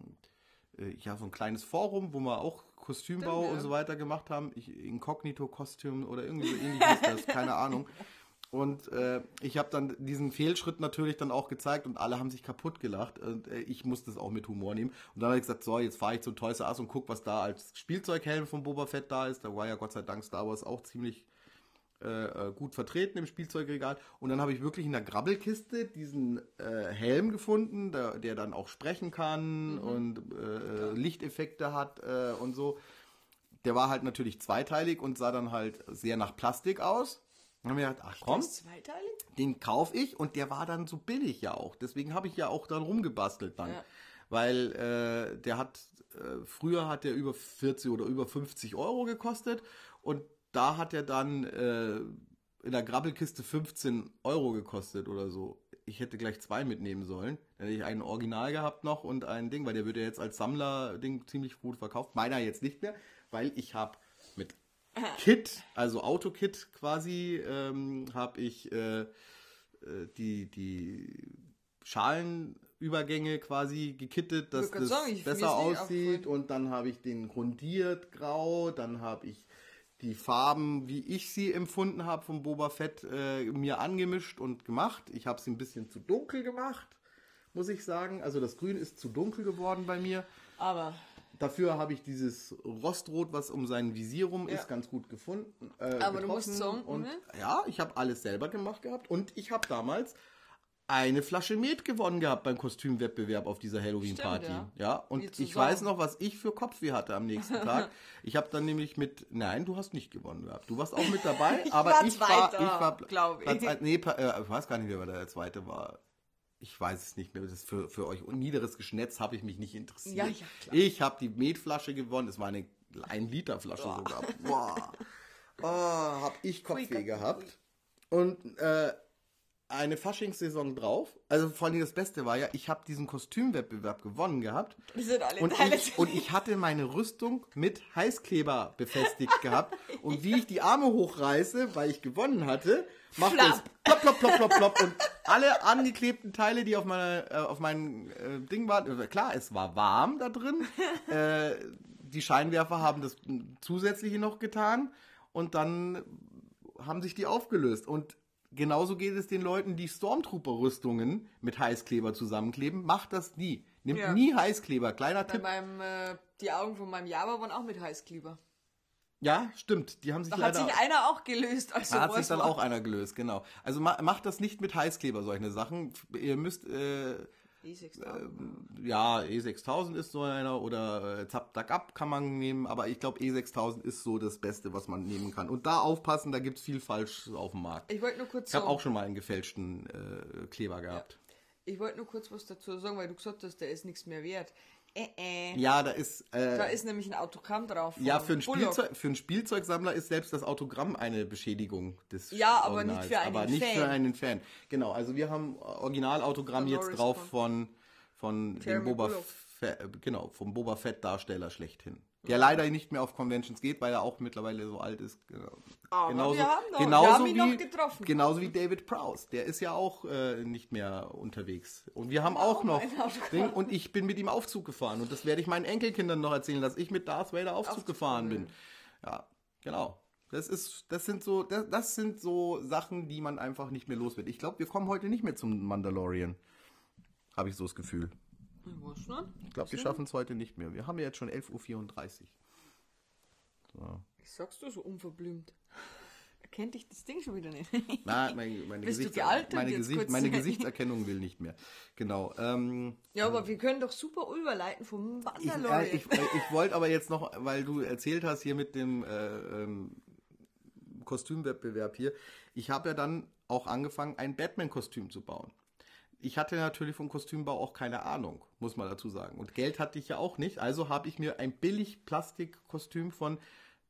äh, ja, so ein kleines Forum, wo wir auch Kostümbau Stimmt, ja. und so weiter gemacht haben. Inkognito-Kostüm oder irgendwie so ähnlich ist das, keine Ahnung. <laughs> Und äh, ich habe dann diesen Fehlschritt natürlich dann auch gezeigt und alle haben sich kaputt gelacht. Und äh, ich musste es auch mit Humor nehmen. Und dann habe ich gesagt, so, jetzt fahre ich zum Toys R Us und guck, was da als Spielzeughelm von Boba Fett da ist. Da war ja Gott sei Dank Star Wars auch ziemlich äh, äh gut vertreten im Spielzeugregal. Und dann habe ich wirklich in der Grabbelkiste diesen äh, Helm gefunden, der, der, dann auch sprechen kann mhm. und äh, Lichteffekte hat äh, und so. Der war halt natürlich zweiteilig und sah dann halt sehr nach Plastik aus. Dann haben wir gedacht, ach komm, den kaufe ich und der war dann so billig ja auch. Deswegen habe ich ja auch dann rumgebastelt dann. Ja. Weil äh, der hat, äh, früher hat der über 40 oder über 50 Euro gekostet und da hat er dann äh, in der Grabbelkiste 15 Euro gekostet oder so. Ich hätte gleich zwei mitnehmen sollen. Dann hätte ich ein Original gehabt noch und ein Ding, weil der wird ja jetzt als Sammler-Ding ziemlich gut verkauft. Meiner jetzt nicht mehr, weil ich habe Kit, also Autokit quasi, ähm, habe ich äh, äh, die, die Schalenübergänge quasi gekittet, dass das sagen, besser aussieht. Und dann habe ich den grundiert grau, dann habe ich die Farben, wie ich sie empfunden habe vom Boba Fett, äh, mir angemischt und gemacht. Ich habe sie ein bisschen zu dunkel gemacht, muss ich sagen. Also das Grün ist zu dunkel geworden bei mir. Aber Dafür habe ich dieses Rostrot, was um sein Visier rum ist, ganz gut gefunden. Äh, Aber du musst sagen, und ne? ja, ich habe alles selber gemacht gehabt und ich habe damals eine Flasche Met gewonnen gehabt beim Kostümwettbewerb auf dieser Halloween-Party. Ja. ja. und ich weiß noch, was ich für Kopfweh hatte am nächsten <laughs> Tag. ich habe dann nämlich mit, nein, du hast nicht gewonnen gehabt. Du warst auch mit dabei, <laughs> ich aber war ich Zweiter, war, ich war, glaube ich. nee, äh, ich weiß gar nicht, wer der Zweite war. Ich weiß es nicht mehr, das ist für, für euch niederes Geschnetz habe ich mich nicht interessiert. Ja, ja, klar. Ich habe die Metflasche gewonnen, es war eine 1 Liter Flasche Boah. sogar. Boah, oh, habe ich Kopfweh gehabt. Und äh, eine Faschingssaison drauf. Also vor allem das Beste war ja, ich habe diesen Kostümwettbewerb gewonnen gehabt. Die sind alle und, ich, und ich hatte meine Rüstung mit Heißkleber befestigt gehabt. <laughs> Und wie ich die Arme hochreiße, weil ich gewonnen hatte, macht es plopp, plopp, plopp, plopp, plopp. Und alle angeklebten Teile, die auf, meiner, äh, auf meinem äh, Ding waren, äh, klar, es war warm da drin. <laughs> äh, die Scheinwerfer haben das zusätzliche noch getan. Und dann haben sich die aufgelöst. Und genauso geht es den Leuten, die Stormtrooper-Rüstungen mit Heißkleber zusammenkleben. Macht das nie. Nimmt ja. nie Heißkleber. Kleiner Bei Tipp. Meinem, äh, die Augen von meinem Java waren auch mit Heißkleber. Ja, stimmt. Die haben sich da leider, hat sich einer auch gelöst. Also da hat sich dann auch einer gelöst, genau. Also ma macht das nicht mit Heißkleber, solche Sachen. Ihr müsst äh, E6000. Äh, ja, E6000 ist so einer oder äh, Zap kann man nehmen, aber ich glaube E6000 ist so das Beste, was man nehmen kann. Und da aufpassen, da gibt es viel falsch auf dem Markt. Ich wollte nur kurz Ich habe so auch schon mal einen gefälschten äh, Kleber gehabt. Ja. Ich wollte nur kurz was dazu sagen, weil du gesagt hast, der ist nichts mehr wert. Äh, äh. Ja, da ist. Äh, da ist nämlich ein Autogramm drauf. Ja, für einen, Spielzeug, für einen Spielzeugsammler ist selbst das Autogramm eine Beschädigung des Ja, aber Originals, nicht für einen aber Fan. nicht für einen Fan. Genau, also wir haben Originalautogramm jetzt drauf von, von dem Boba Fett, genau, vom Boba Fett Darsteller schlechthin der leider nicht mehr auf Conventions geht, weil er auch mittlerweile so alt ist. Aber genauso, wir haben noch, genauso wir haben ihn wie, noch getroffen. Genauso wie David Prowse, der ist ja auch äh, nicht mehr unterwegs. Und wir haben auch, auch noch <laughs> Ding, und ich bin mit ihm Aufzug gefahren und das werde ich meinen Enkelkindern noch erzählen, dass ich mit Darth Vader Aufzug, Aufzug gefahren bin. Ja, genau. Das ist, das sind so, das, das sind so Sachen, die man einfach nicht mehr los wird. Ich glaube, wir kommen heute nicht mehr zum Mandalorian. Habe ich so das Gefühl. Ich glaube, wir schaffen es heute nicht mehr. Wir haben ja jetzt schon 11.34 Uhr. So. Ich sagst du so unverblümt. Erkennt dich das Ding schon wieder nicht? Nein, meine, <laughs> meine, Gesichts meine, Gesicht <laughs> meine Gesichtserkennung will nicht mehr. Genau. Ähm, ja, aber wir können doch super überleiten vom Wanderlore. Ich, äh, ich, ich wollte aber jetzt noch, weil du erzählt hast hier mit dem äh, ähm, Kostümwettbewerb hier. Ich habe ja dann auch angefangen, ein Batman-Kostüm zu bauen ich hatte natürlich vom Kostümbau auch keine Ahnung, muss man dazu sagen. Und Geld hatte ich ja auch nicht. Also habe ich mir ein billig Plastikkostüm von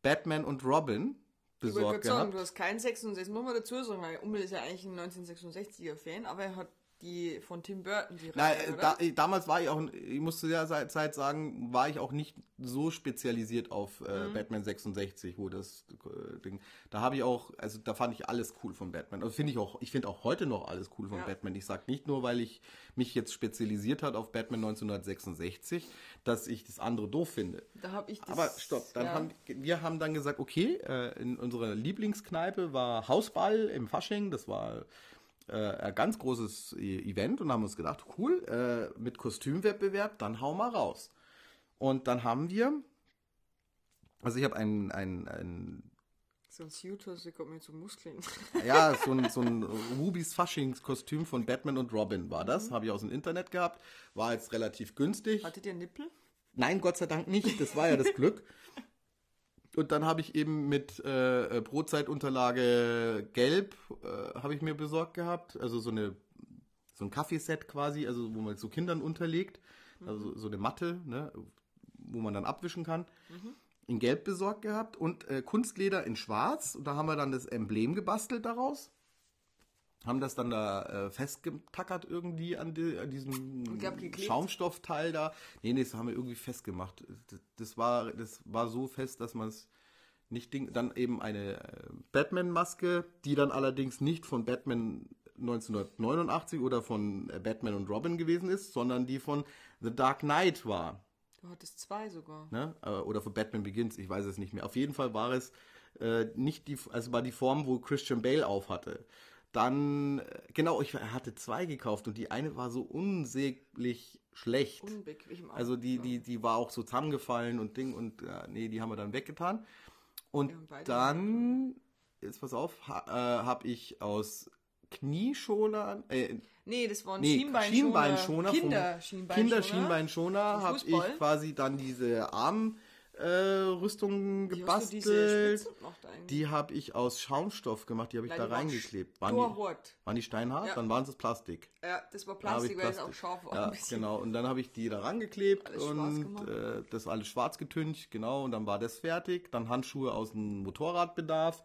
Batman und Robin besorgt. Ich wollte sagen, du hast kein 66, muss man dazu sagen, weil Ummel ist ja eigentlich ein 1966er Fan, aber er hat die von Tim Burton, die Reihe, Nein, da, damals war ich auch, ich musste zu der Zeit sagen, war ich auch nicht so spezialisiert auf äh, mhm. Batman 66, wo das äh, Ding, da habe ich auch, also da fand ich alles cool von Batman. Also finde ich auch, ich finde auch heute noch alles cool von ja. Batman. Ich sage nicht nur, weil ich mich jetzt spezialisiert hat auf Batman 1966, dass ich das andere doof finde. Da habe ich das, Aber stopp, dann ja. haben wir haben dann gesagt, okay, äh, in unserer Lieblingskneipe war Hausball im Fasching, das war äh, ein ganz großes e- Event und haben uns gedacht, cool, äh, mit Kostümwettbewerb, dann hau mal raus. Und dann haben wir, also ich habe ein, ein, ein so ein Suit, kommt mir zu Muskeln. <laughs> Ja, so ein, so ein Rubys Faschings-Kostüm von Batman und Robin war das. Mhm. Habe ich aus dem Internet gehabt. War jetzt relativ günstig. Hattet ihr Nippel? Nein, Gott sei Dank nicht. Das war ja das <laughs> Glück. Und dann habe ich eben mit äh, äh, Brotzeitunterlage gelb äh, habe ich mir besorgt gehabt, also so eine so ein Kaffeeset quasi, also wo man so Kindern unterlegt, mhm. also so eine Matte, ne, wo man dann abwischen kann. Mhm. In gelb besorgt gehabt und äh, Kunstleder in schwarz und da haben wir dann das Emblem gebastelt daraus haben das dann da äh, festgetackert irgendwie an, die, an diesem Schaumstoffteil da. Nee, nee, das haben wir irgendwie festgemacht. Das, das war, das war so fest, dass man es nicht ding. Dann eben eine äh, Batman-Maske, die dann allerdings nicht von Batman 1989 oder von äh, Batman und Robin gewesen ist, sondern die von The Dark Knight war. Du hattest zwei sogar. Ne? Äh, oder von Batman Begins, ich weiß es nicht mehr. Auf jeden Fall war es äh, nicht die, also war die Form, wo Christian Bale auf hatte. Dann, äh, genau, ich hatte zwei gekauft und die eine war so unsäglich schlecht. Unbequem. Also die, die, die war auch so zusammengefallen und Ding und ja, nee, die haben wir dann weggetan. Und dann, jetzt pass auf, ha, äh, habe ich aus Knieschonern, äh, Nee, das waren nee, Schienbeinschoner. Schienbeinschoner Kinder, Schienbeinschoner. Kinder Schienbeinschoner habe ich quasi dann diese Arm äh, Rüstungen gebastelt. Die habe ich aus Schaumstoff gemacht, die habe ich Nein, da reingeklebt. Waren die, waren die steinhart? Ja. Dann waren es Plastik. Ja, das war Plastik, weil es auch scharf war. Ja, <laughs> genau. Und dann habe ich die da rangeklebt und äh, das alles schwarz getüncht, genau. Und dann war das fertig. Dann Handschuhe aus dem Motorradbedarf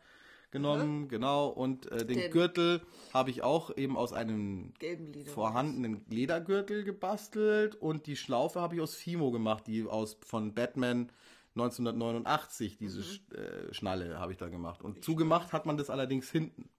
genommen, mhm. genau. Und äh, den, den, Gürtel habe ich auch eben aus einem Leder, vorhandenen Ledergürtel gebastelt. Und die Schlaufe habe ich aus Fimo gemacht, die aus von Batman 1989, diese mhm. äh, Schnalle habe ich da gemacht. Und ich zugemacht hat man das allerdings hinten.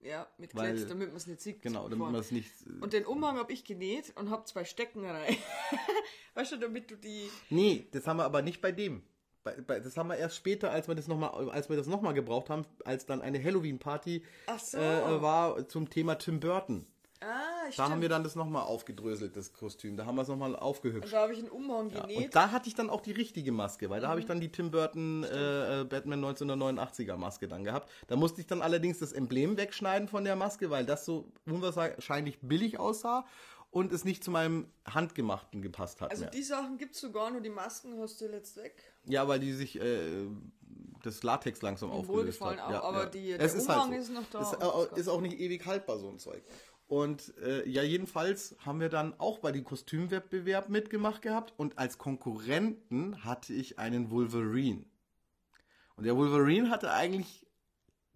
Ja, mit Weil, Klett, damit man es nicht sieht. Genau, damit man es nicht. Äh, und den Umhang habe ich genäht und habe zwei Stecken rein. <laughs> weißt du, damit du die. Nee, das haben wir aber nicht bei dem bei, bei, das haben wir erst später, als wir das nochmal, als wir das nochmal gebraucht haben, als dann eine Halloween-Party so. äh, war zum Thema Tim Burton. Ah, da stimmt. haben wir dann das nochmal aufgedröselt, das Kostüm. Da haben wir es nochmal aufgehübscht. Da habe ich einen Umhang genäht. Ja, und da hatte ich dann auch die richtige Maske, weil da habe ich mhm. dann die Tim Burton äh, Batman 1989er Maske dann gehabt. Da musste ich dann allerdings das Emblem wegschneiden von der Maske, weil das so unwahrscheinlich billig aussah und es nicht zu meinem Handgemachten gepasst hat. Also mehr. die Sachen gibt es sogar, nur die Masken hast du jetzt weg. Ja, weil die sich äh, das Latex langsam aufgelöst hat. Auch, ja, aber ja. die, der es ist, halt so. ist noch da. Es ist auch nicht ewig haltbar, so ein Zeug. Und äh, ja, jedenfalls haben wir dann auch bei dem Kostümwettbewerb mitgemacht gehabt und als Konkurrenten hatte ich einen Wolverine. Und der Wolverine hatte eigentlich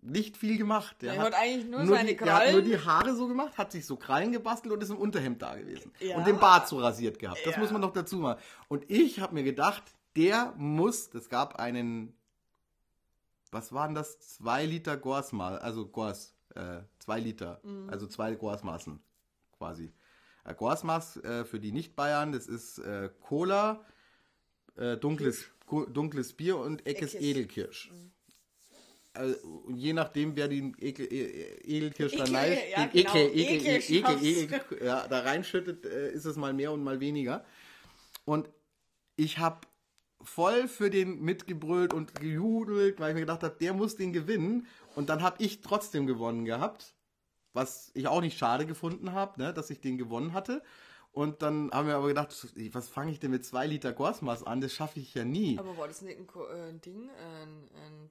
nicht viel gemacht. Der, hat, hat, eigentlich nur, nur seine die, Krallen. Der hat nur die Haare so gemacht, hat sich so Krallen gebastelt und ist im Unterhemd da gewesen. Ja. Und den Bart so rasiert gehabt. Das ja. muss man noch dazu machen. Und ich habe mir gedacht, der muss, es gab einen, was waren das? Zwei Liter Gorsmaß, also Gors, äh, zwei Liter, mhm. also zwei Gorsmaßen quasi. Äh, Gorsmaß äh, für die Nicht-Bayern, das ist äh, Cola, äh, dunkles, dunkles Bier und Eckes Edelkirsch. Mhm also, je nachdem, wer den Ekel, e, e, Ekelkirsch da rein, ja, genau. Ekel, Ekel, Ekel, Ekel, ja, da reinschüttet, äh, ist es mal mehr und mal weniger. Und ich habe voll für den mitgebrüllt und gejudelt, weil ich mir gedacht habe, der muss den gewinnen. Und dann habe ich trotzdem gewonnen gehabt, was ich auch nicht schade gefunden habe, ne, dass ich den gewonnen hatte. Und dann haben wir aber gedacht, was fange ich denn mit zwei Liter Gorsmaß an? Das schaffe ich ja nie. Aber war das nicht ein, äh, ein Ding, ein, ein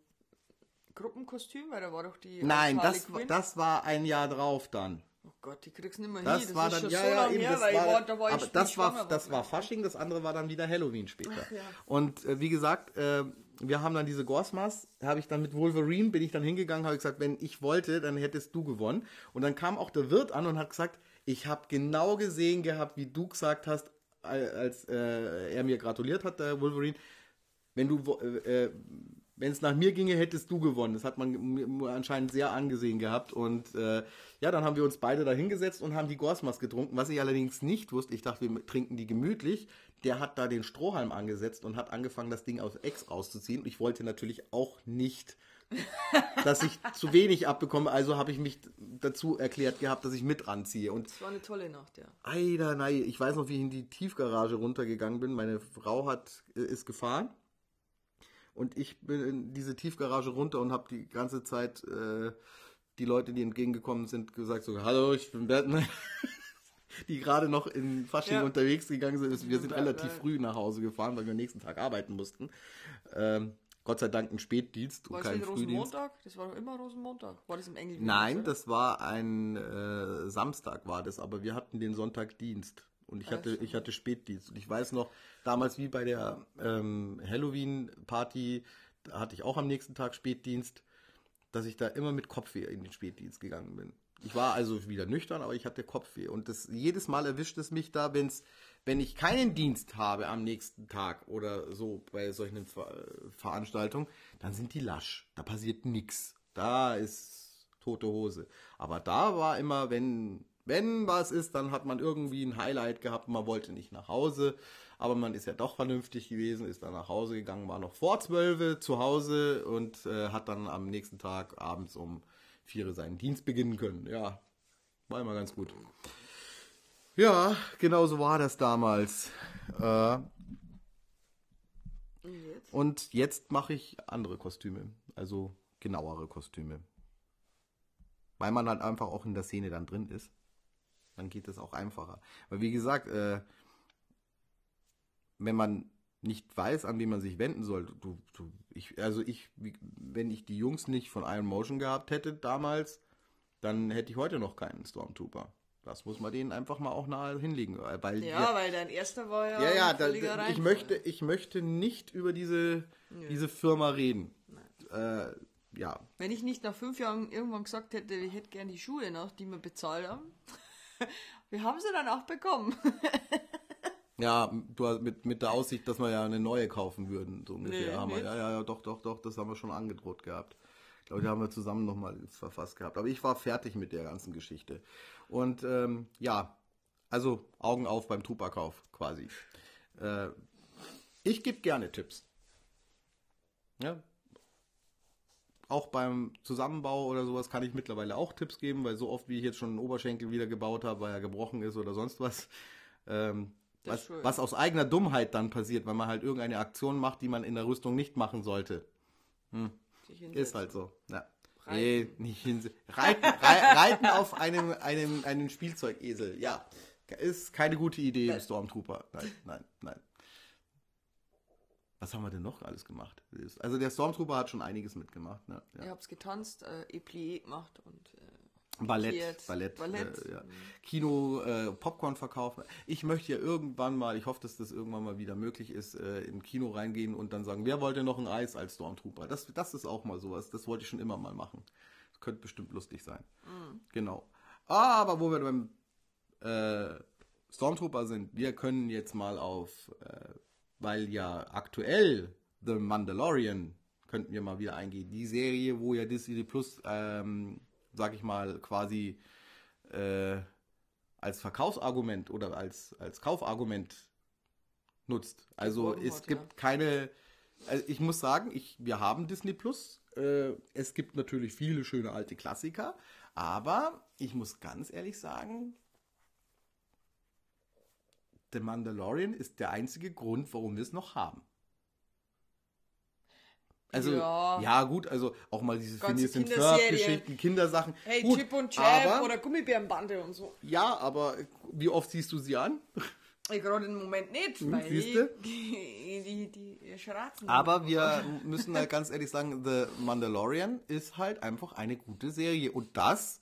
Gruppenkostüm? Weil da war doch die. Nein, das, das war ein Jahr drauf dann. Oh Gott, die kriegst nicht mehr das hin. Das war dann, ja, so ja, eben, das war, war, da war aber das war, das war Fasching, das andere war dann wieder Halloween später. Ach, ja. Und äh, wie gesagt, äh, wir haben dann diese Gorsmas, habe ich dann mit Wolverine, bin ich dann hingegangen, habe gesagt, wenn ich wollte, dann hättest du gewonnen. Und dann kam auch der Wirt an und hat gesagt, ich habe genau gesehen gehabt, wie du gesagt hast, als äh, er mir gratuliert hat, der Wolverine, wenn du äh, äh wenn es nach mir ginge, hättest du gewonnen. Das hat man anscheinend sehr angesehen gehabt. Und äh, ja, dann haben wir uns beide da hingesetzt und haben die Gorsmas getrunken. Was ich allerdings nicht wusste, ich dachte, wir trinken die gemütlich. Der hat da den Strohhalm angesetzt und hat angefangen, das Ding aus Ex rauszuziehen. Ich wollte natürlich auch nicht, dass ich <laughs> zu wenig abbekomme. Also habe ich mich dazu erklärt gehabt, dass ich mit ranziehe. Und das war eine tolle Nacht, ja. Eider, nein, ich weiß noch, wie ich in die Tiefgarage runtergegangen bin. Meine Frau hat, äh, ist gefahren und ich bin in diese Tiefgarage runter und habe die ganze Zeit äh, die Leute, die entgegengekommen sind, gesagt so, hallo, ich bin Batman. <laughs> die gerade noch in Fasching ja. unterwegs gegangen sind. Wir sind relativ früh nach Hause gefahren, weil wir am nächsten Tag arbeiten mussten. Ähm, Gott sei Dank ein Spätdienst war und kein Frühdienst. Rosenmontag? Das war doch immer Rosenmontag. War das im Englischen? Nein, das war ein äh, Samstag war das, aber wir hatten den Sonntag Dienst. Und ich hatte, ich hatte Spätdienst. Und ich weiß noch, damals wie bei der ähm, Halloween-Party, da hatte ich auch am nächsten Tag Spätdienst, dass ich da immer mit Kopfweh in den Spätdienst gegangen bin. Ich war also wieder nüchtern, aber ich hatte Kopfweh. Und das, jedes Mal erwischt es mich da, wenn's, wenn ich keinen Dienst habe am nächsten Tag oder so bei solchen Ver Veranstaltungen, dann sind die lasch. Da passiert nichts. Da ist tote Hose. Aber da war immer, wenn wenn was ist, dann hat man irgendwie ein Highlight gehabt, man wollte nicht nach Hause, aber man ist ja doch vernünftig gewesen, ist dann nach Hause gegangen, war noch vor zwölf zu Hause und äh, hat dann am nächsten Tag abends um vier seinen Dienst beginnen können. Ja, war immer ganz gut. Ja, genau so war das damals. Äh, und jetzt mache ich andere Kostüme, also genauere Kostüme. Weil man halt einfach auch in der Szene dann drin ist. Dann geht es auch einfacher. Weil wie gesagt, äh, wenn man nicht weiß, an wen man sich wenden soll. Du, du, ich, also ich, wenn ich die Jungs nicht von Iron Motion gehabt hätte damals, dann hätte ich heute noch keinen Stormtrooper. Das muss man denen einfach mal auch nahe hinlegen. Weil ja, ja weil dein erster war ja. Ja, ja, da, ich, möchte, ich möchte nicht über diese, diese Firma reden. Äh, ja. Wenn ich nicht nach fünf Jahren irgendwann gesagt hätte, ich hätte gern die Schuhe noch, die wir bezahlt haben. Wir haben sie dann auch bekommen. <laughs> Ja, du mit, mit der Aussicht, dass wir ja eine neue kaufen würden, so ungefähr. Nee, haben wir, ja, ja, ja, doch, doch, doch, das haben wir schon angedroht gehabt. Ich glaube, die haben wir zusammen nochmal verfasst gehabt. Aber ich war fertig mit der ganzen Geschichte. Und ähm, ja, also Augen auf beim Tupac-Kauf quasi. Äh, ich gebe gerne Tipps. Ja. Auch beim Zusammenbau oder sowas kann ich mittlerweile auch Tipps geben, weil so oft wie ich jetzt schon einen Oberschenkel wieder gebaut habe, weil er gebrochen ist oder sonst was, ähm, was, was, aus eigener Dummheit dann passiert, weil man halt irgendeine Aktion macht, die man in der Rüstung nicht machen sollte. Hm. Ist halt so. Ja. Reiten. Nee, nicht hinsetzen. Reiten, reiten auf einem, einem, einem Spielzeugesel. Ja. Ist keine gute Idee im Stormtrooper. Nein, nein, nein. Was haben wir denn noch alles gemacht? Also der Stormtrooper hat schon einiges mitgemacht. Ne? Ja. Ihr habt getanzt, äh, Eplié gemacht und äh, Ballett, Ballett, Ballett. Äh, ja. Kino, äh, Popcorn verkaufen. Ich möchte ja irgendwann mal, ich hoffe, dass das irgendwann mal wieder möglich ist, äh, im Kino reingehen und dann sagen, wer wollte noch ein Eis als Stormtrooper? Das, das ist auch mal sowas. Das wollte ich schon immer mal machen. Das könnte bestimmt lustig sein. Mhm. Genau. Aber wo wir beim äh, Stormtrooper sind, wir können jetzt mal auf, äh, weil ja aktuell The Mandalorian könnten wir mal wieder eingehen. Die Serie, wo ja Disney Plus ähm, sag ich mal, quasi äh, als Verkaufsargument oder als, als Kaufargument nutzt. Also es gibt ja. keine, also ich muss sagen, ich, wir haben Disney Plus. Äh, es gibt natürlich viele schöne alte Klassiker, aber ich muss ganz ehrlich sagen, The Mandalorian ist der einzige Grund, warum wir es noch haben. Also, ja. ja. gut, also auch mal diese Phineas and Ferb-Geschichten, Kindersachen. Hey, gut, Chip und Chap oder Gummibärenbande und so. Ja, aber wie oft siehst du sie an? Ich gerade im Moment nicht, hm, weil die, <laughs> die, die, die schratzen. Aber wir müssen halt ganz ehrlich sagen, The Mandalorian ist halt einfach eine gute Serie. Und das,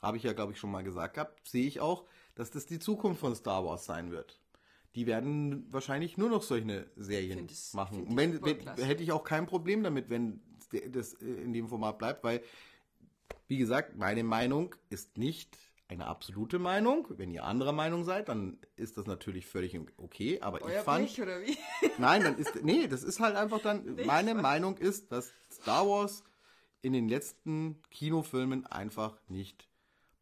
habe ich ja glaube ich schon mal gesagt gehabt, sehe ich auch, dass das die Zukunft von Star Wars sein wird die werden wahrscheinlich nur noch solche Serien das, machen. Und wenn, wenn hätte ich auch kein Problem damit, wenn das in dem Format bleibt, weil, wie gesagt, meine Meinung ist nicht eine absolute Meinung. Wenn ihr anderer Meinung seid, dann ist das natürlich völlig okay. Aber Euer ich fand. Blech, oder wie? <laughs> Nein, dann ist. Nee, das ist halt einfach dann. Nicht meine was? Meinung ist, dass Star Wars in den letzten Kinofilmen einfach nicht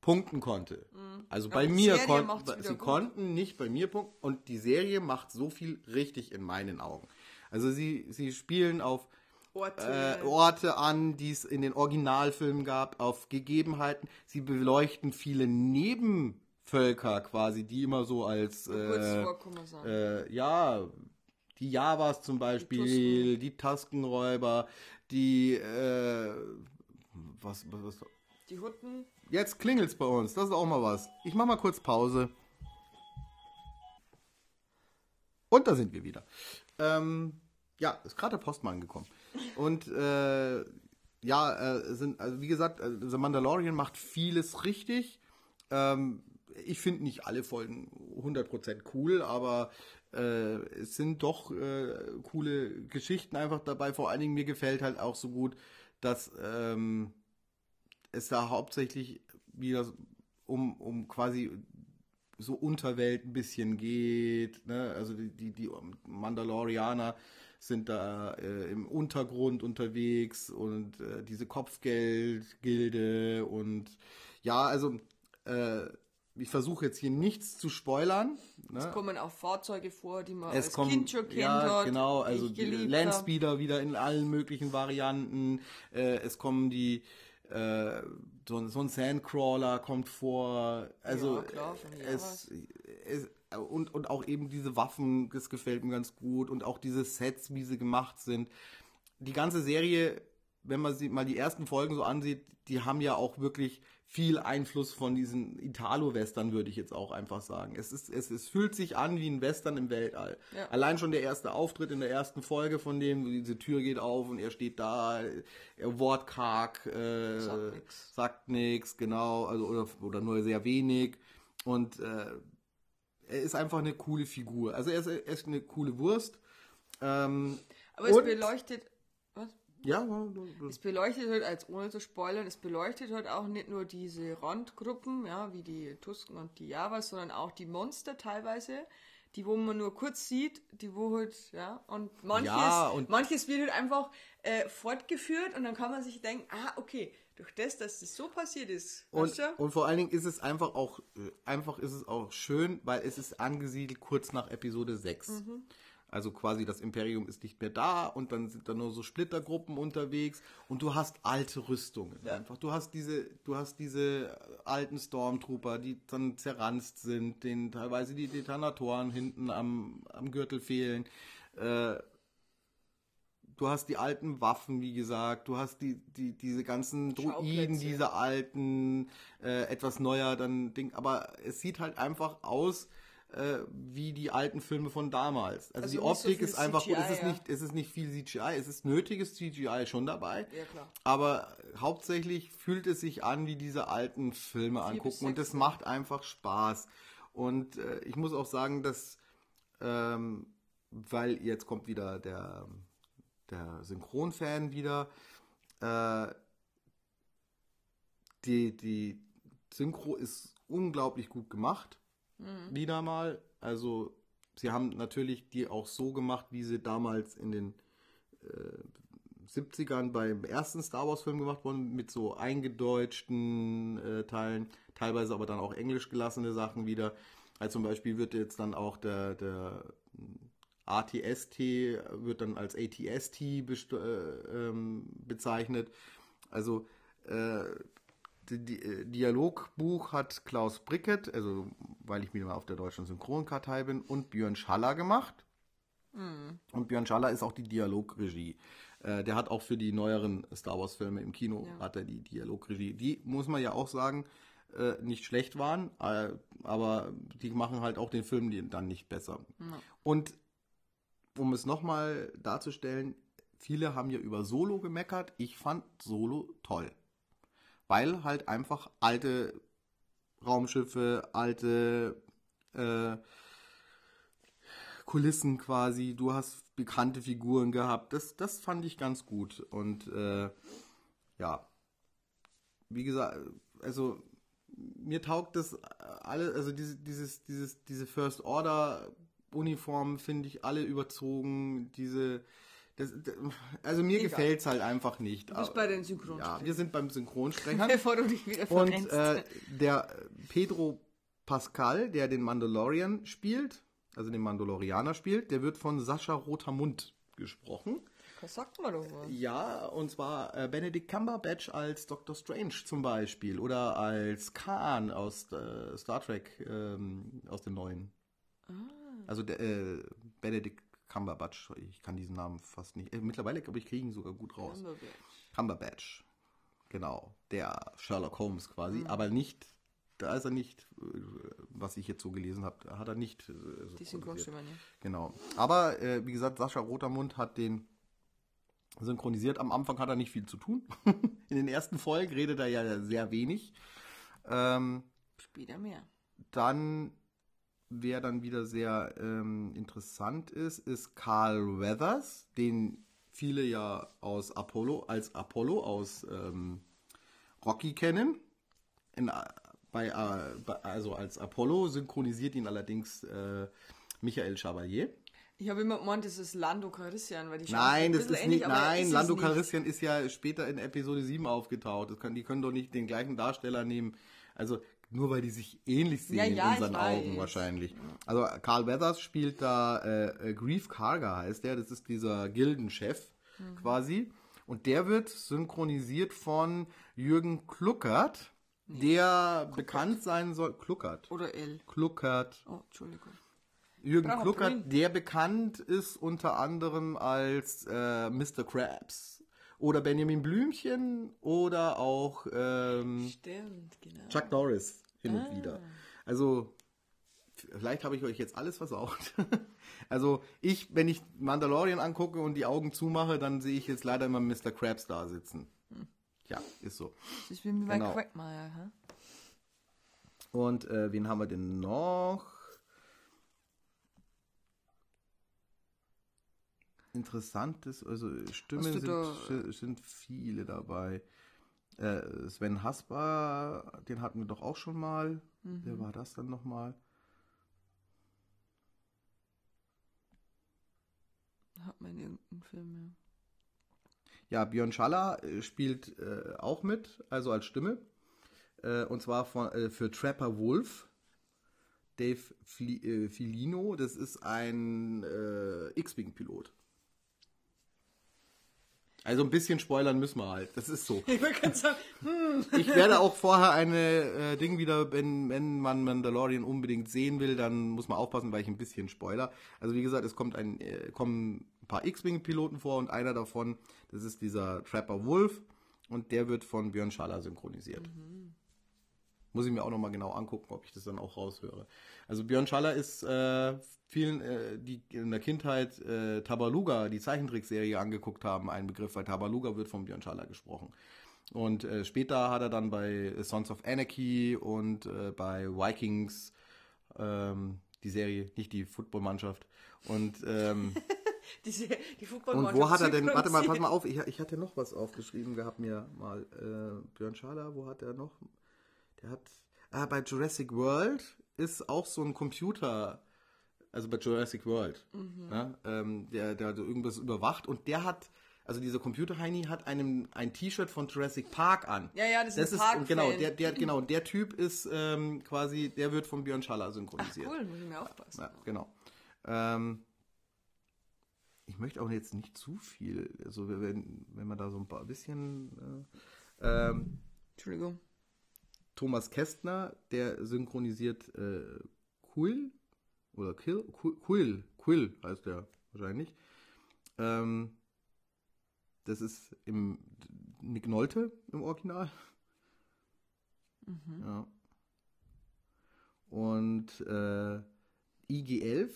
punkten konnte. Mhm. Also bei mir konnten sie gut. konnten nicht bei mir punkten und die Serie macht so viel richtig in meinen Augen. Also sie sie spielen auf Orte, äh, Orte an, die es in den Originalfilmen gab, auf Gegebenheiten. Sie beleuchten viele Nebenvölker quasi, die immer so als äh, äh, ja die Javas zum Beispiel, die, Taskenräuber, die äh, was, was, was die Hutten Jetzt klingelt's bei uns. Das ist auch mal was. Ich mach mal kurz Pause. Und da sind wir wieder. Ähm, ja, ist gerade der Postmann gekommen. Und äh, ja, äh, sind, also wie gesagt, äh, The Mandalorian macht vieles richtig. Ähm, ich finde nicht alle Folgen 100% cool, aber äh, es sind doch äh, coole Geschichten einfach dabei. Vor allen Dingen mir gefällt halt auch so gut, dass ähm, es da hauptsächlich wieder um, um quasi so Unterwelt ein bisschen geht. Ne? Also die, die, die Mandalorianer sind da äh, im Untergrund unterwegs und äh, diese Kopfgeldgilde und ja, also äh, ich versuche jetzt hier nichts zu spoilern. Ne? Es kommen auch Fahrzeuge vor, die man es als kommen, Kind schon kennt. Ja, hat, genau, also die Landspeeder wieder in allen möglichen Varianten. Äh, es kommen die äh, so, so, ein Sandcrawler kommt vor. Also ja, klar, es, es, und, und auch eben diese Waffen, das gefällt mir ganz gut. Und auch diese Sets, wie sie gemacht sind. Die ganze Serie wenn man sich mal die ersten Folgen so ansieht, die haben ja auch wirklich viel Einfluss von diesen Italo-Western, würde ich jetzt auch einfach sagen. Es, ist, es, es fühlt sich an wie ein Western im Weltall. Ja. Allein schon der erste Auftritt in der ersten Folge von dem, diese Tür geht auf und er steht da, er wortkarg, äh, sagt nichts, genau, also oder, oder nur sehr wenig. Und äh, er ist einfach eine coole Figur. Also er ist, er ist eine coole Wurst. Ähm, Aber es beleuchtet ja, es beleuchtet halt, als ohne zu spoilern, es beleuchtet halt auch nicht nur diese Randgruppen, ja, wie die Tusken und die Javas, sondern auch die Monster teilweise, die wo man nur kurz sieht, die wo halt, ja, und manches, ja, und manches wird halt einfach äh, fortgeführt und dann kann man sich denken, ah, okay, durch das, dass das so passiert ist. Und, und vor allen Dingen ist es einfach auch, äh, einfach ist es auch schön, weil es ist angesiedelt kurz nach Episode 6. Mhm. Also quasi das Imperium ist nicht mehr da und dann sind da nur so Splittergruppen unterwegs und du hast alte Rüstungen ja. einfach. Du hast diese, du hast diese alten Stormtrooper, die dann zerranzt sind, denen teilweise die Detonatoren hinten am, am Gürtel fehlen. Äh, du hast die alten Waffen, wie gesagt, du hast die, die, diese ganzen Druiden, diese alten, äh, etwas neuer dann Ding, aber es sieht halt einfach aus, äh, wie die alten Filme von damals. Also, also die Optik so ist einfach CGI, gut. Es ist, ja. nicht, es ist nicht viel CGI, es ist nötiges CGI schon dabei. Ja, klar. Aber hauptsächlich fühlt es sich an wie diese alten Filme angucken und das macht einfach Spaß. Und äh, ich muss auch sagen, dass, ähm, weil jetzt kommt wieder der, der Synchronfan wieder, äh, die, die Synchro ist unglaublich gut gemacht mhm. wieder mal. Also sie haben natürlich die auch so gemacht, wie sie damals in den äh, 70ern beim ersten Star Wars Film gemacht wurden, mit so eingedeutschten äh, Teilen, teilweise aber dann auch englisch gelassene Sachen wieder. Also zum Beispiel wird jetzt dann auch der, der ATST wird dann als ATST äh, ähm, bezeichnet. Also äh, Dialogbuch hat Klaus Brickett, also weil ich wieder mal auf der deutschen Synchronkartei bin, und Björn Schaller gemacht. Mhm. Und Björn Schaller ist auch die Dialogregie. Äh, der hat auch für die neueren Star Wars Filme im Kino ja. hat er die Dialogregie. Die muss man ja auch sagen, äh, nicht schlecht waren, äh, aber die machen halt auch den Film dann nicht besser. Mhm. Und um es nochmal darzustellen, viele haben ja über Solo gemeckert. Ich fand Solo toll weil halt einfach alte Raumschiffe, alte äh, Kulissen quasi, du hast bekannte Figuren gehabt. Das, das fand ich ganz gut. Und äh, ja, wie gesagt, also mir taugt das alle, also diese, dieses, dieses, diese First Order Uniformen finde ich alle überzogen, diese das, also mir gefällt es halt einfach nicht. Du bist bei den Synchronsprechern. Ja, wir sind beim Synchronsprechern. <laughs> Bevor du dich wieder Und äh, der Pedro Pascal, der den Mandalorian spielt, also den Mandalorianer spielt, der wird von Sascha Rotermund gesprochen. Das sagt man doch was. Ja, und zwar äh, Benedict Cumberbatch als Doctor Strange zum Beispiel oder als Khan aus äh, Star Trek ähm, aus dem neuen. Ah. Also der, äh, Benedict Cumberbatch. Ich kann diesen Namen fast nicht. Äh, mittlerweile, glaube ich, kriege ihn sogar gut raus. Cumberbatch. Cumberbatch. Genau. Der Sherlock Holmes quasi. Mhm. Aber nicht, da ist er nicht, äh, was ich jetzt so gelesen habe, hat er nicht. Äh, so Die Synchronstimme, ne? Genau. Aber, äh, wie gesagt, Sascha Rotermund hat den synchronisiert. Am Anfang hat er nicht viel zu tun. <laughs> In den ersten Folgen redet er ja sehr wenig. Ähm, Später mehr. Dann wer dann wieder sehr ähm, interessant ist, ist Carl Weathers, den viele ja aus Apollo, als Apollo aus ähm, Rocky kennen. In, bei, äh, also als Apollo synchronisiert ihn allerdings äh, Michael Chevalier. Ich habe immer gemeint, das ist Lando Calrissian, weil die Nein, das ist ähnlich, nicht, nein, ist Lando Calrissian ist ja später in Episode 7 aufgetaucht. Kann, die können doch nicht den gleichen Darsteller nehmen. Also nur weil die sich ähnlich sehen ja, ja, in unseren Augen wahrscheinlich. Also Carl Weathers spielt da äh, äh, Grief Karger heißt der, das ist dieser Gildenchef mhm. quasi. Und der wird synchronisiert von Jürgen Kluckert, nee. der Kluckert. bekannt sein soll. Kluckert. Oder L. Kluckert. Oh, Entschuldigung. Jürgen Bravo, Kluckert, der bekannt ist unter anderem als äh, Mr. Krabs oder Benjamin Blümchen oder auch ähm, Stimmt, genau. Chuck Norris hin ah. und wieder. Also vielleicht habe ich euch jetzt alles versaut. <laughs> also ich, wenn ich Mandalorian angucke und die Augen zumache, dann sehe ich jetzt leider immer Mr. Krabs da sitzen. Hm. Ja, ist so. Das ist wie bei genau. Quackmeier, hä? Und äh, wen haben wir denn noch? Interessantes, also Stimmen sind, sind, viele dabei. Äh, Sven Hasper, den hatten wir doch auch schon mal. Mhm. Wer war das dann nochmal? Hat man irgendeinen Film, ja. Ja, Björn Schaller äh, spielt äh, auch mit, also als Stimme. Äh, und zwar von, äh, für Trapper Wolf. Dave Fli äh, Filino, das ist ein äh, X-Wing-Pilot. Also ein bisschen spoilern müssen wir halt. Das ist so. Ich, sagen, hm. ich werde auch vorher eine äh, Ding wieder, wenn, wenn man Mandalorian unbedingt sehen will, dann muss man aufpassen, weil ich ein bisschen spoiler. Also wie gesagt, es kommt ein, äh, kommen ein paar X-Wing-Piloten vor und einer davon, das ist dieser Trapper Wolf und der wird von Björn Schaller synchronisiert. Mhm. Muss ich mir auch nochmal genau angucken, ob ich das dann auch raushöre. Also Björn Schaller ist äh, vielen, äh, die in der Kindheit äh, Tabaluga, die Zeichentrickserie angeguckt haben, ein Begriff, weil Tabaluga wird von Björn Schaller gesprochen. Und äh, später hat er dann bei Sons of Anarchy und äh, bei Vikings ähm, die Serie, nicht die Footballmannschaft. Und ähm, <laughs> die, die Und wo hat er denn, warte mal, pass mal auf, ich, ich hatte noch was aufgeschrieben gehabt mir mal. Äh, Björn Schaller, wo hat er noch? Der hat, ah, bei Jurassic World ist auch so ein Computer, also bei Jurassic World, mhm. ne, ähm, der, der irgendwas überwacht und der hat, also dieser Computer-Heini hat einem ein T-Shirt von Jurassic Park an. Ja, ja, das, das ist, ein genau, der, der, <clears throat> genau, der Typ ist ähm, quasi, der wird von Björn Schaller synchronisiert. Ach, cool, muss ich mir aufpassen. Ja, genau. Ähm, ich möchte auch jetzt nicht zu viel, also wenn, wenn man da so ein paar bisschen äh, ähm, Entschuldigung. Thomas Kästner, der synchronisiert äh, Quill oder Kill, Quill, Quill heißt der wahrscheinlich. Ähm, das ist im Nick Nolte im Original. Mhm. Ja. Und äh, IG11,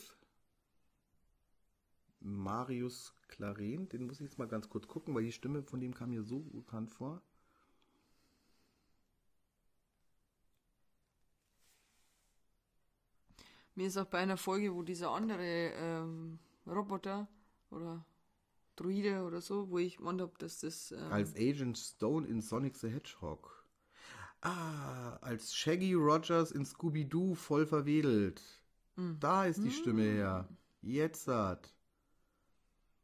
Marius Claren, den muss ich jetzt mal ganz kurz gucken, weil die Stimme von dem kam mir so bekannt vor. Mir ist auch bei einer Folge, wo dieser andere ähm, Roboter oder Druide oder so, wo ich gemeint habe, dass das. Ähm als Agent Stone in Sonic the Hedgehog. Ah, als Shaggy Rogers in Scooby-Doo voll verwedelt. Mhm. Da ist die mhm. Stimme her. Jetzt hat.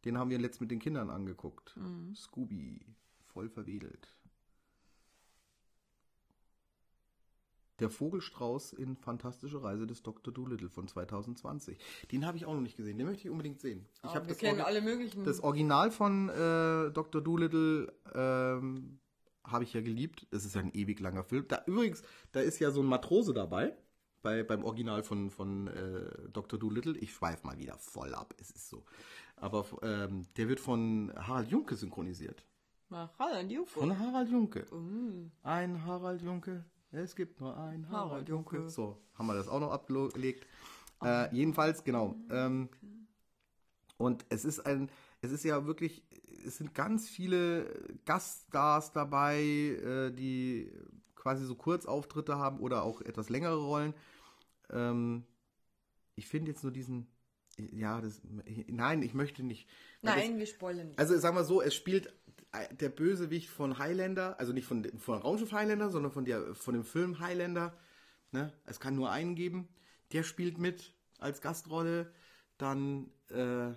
Den haben wir letzt mit den Kindern angeguckt. Mhm. Scooby, voll verwedelt. Der Vogelstrauß in Fantastische Reise des Dr. Doolittle von 2020. Den habe ich auch noch nicht gesehen. Den möchte ich unbedingt sehen. Ich habe das, kennen alle möglichen. das Original von äh, Dr. Doolittle ähm, habe ich ja geliebt. Es ist ja ein ewig langer Film. Da, übrigens, da ist ja so ein Matrose dabei. Bei, beim Original von, von äh, Dr. Doolittle. Ich schweife mal wieder voll ab. Es ist so. Aber ähm, der wird von Harald Junke synchronisiert. Harald Junke? Von Harald Junke. Uh. Ein Harald Junke, es gibt nur einen Harald Junke. So, haben wir das auch noch abgelegt. Äh, jedenfalls, genau. Ähm, und es ist ein, es ist ja wirklich, es sind ganz viele Gaststars dabei, äh, die quasi so Kurzauftritte haben oder auch etwas längere Rollen. Ähm, ich finde jetzt nur diesen, ja, das, nein, ich möchte nicht. Nein, das, wir spoilern nicht. Also sagen wir so, es spielt der Bösewicht von Highlander, also nicht von, von Raumschiff Highlander, sondern von, der, von dem Film Highlander. Ne? Es kann nur einen geben. Der spielt mit als Gastrolle. Dann äh,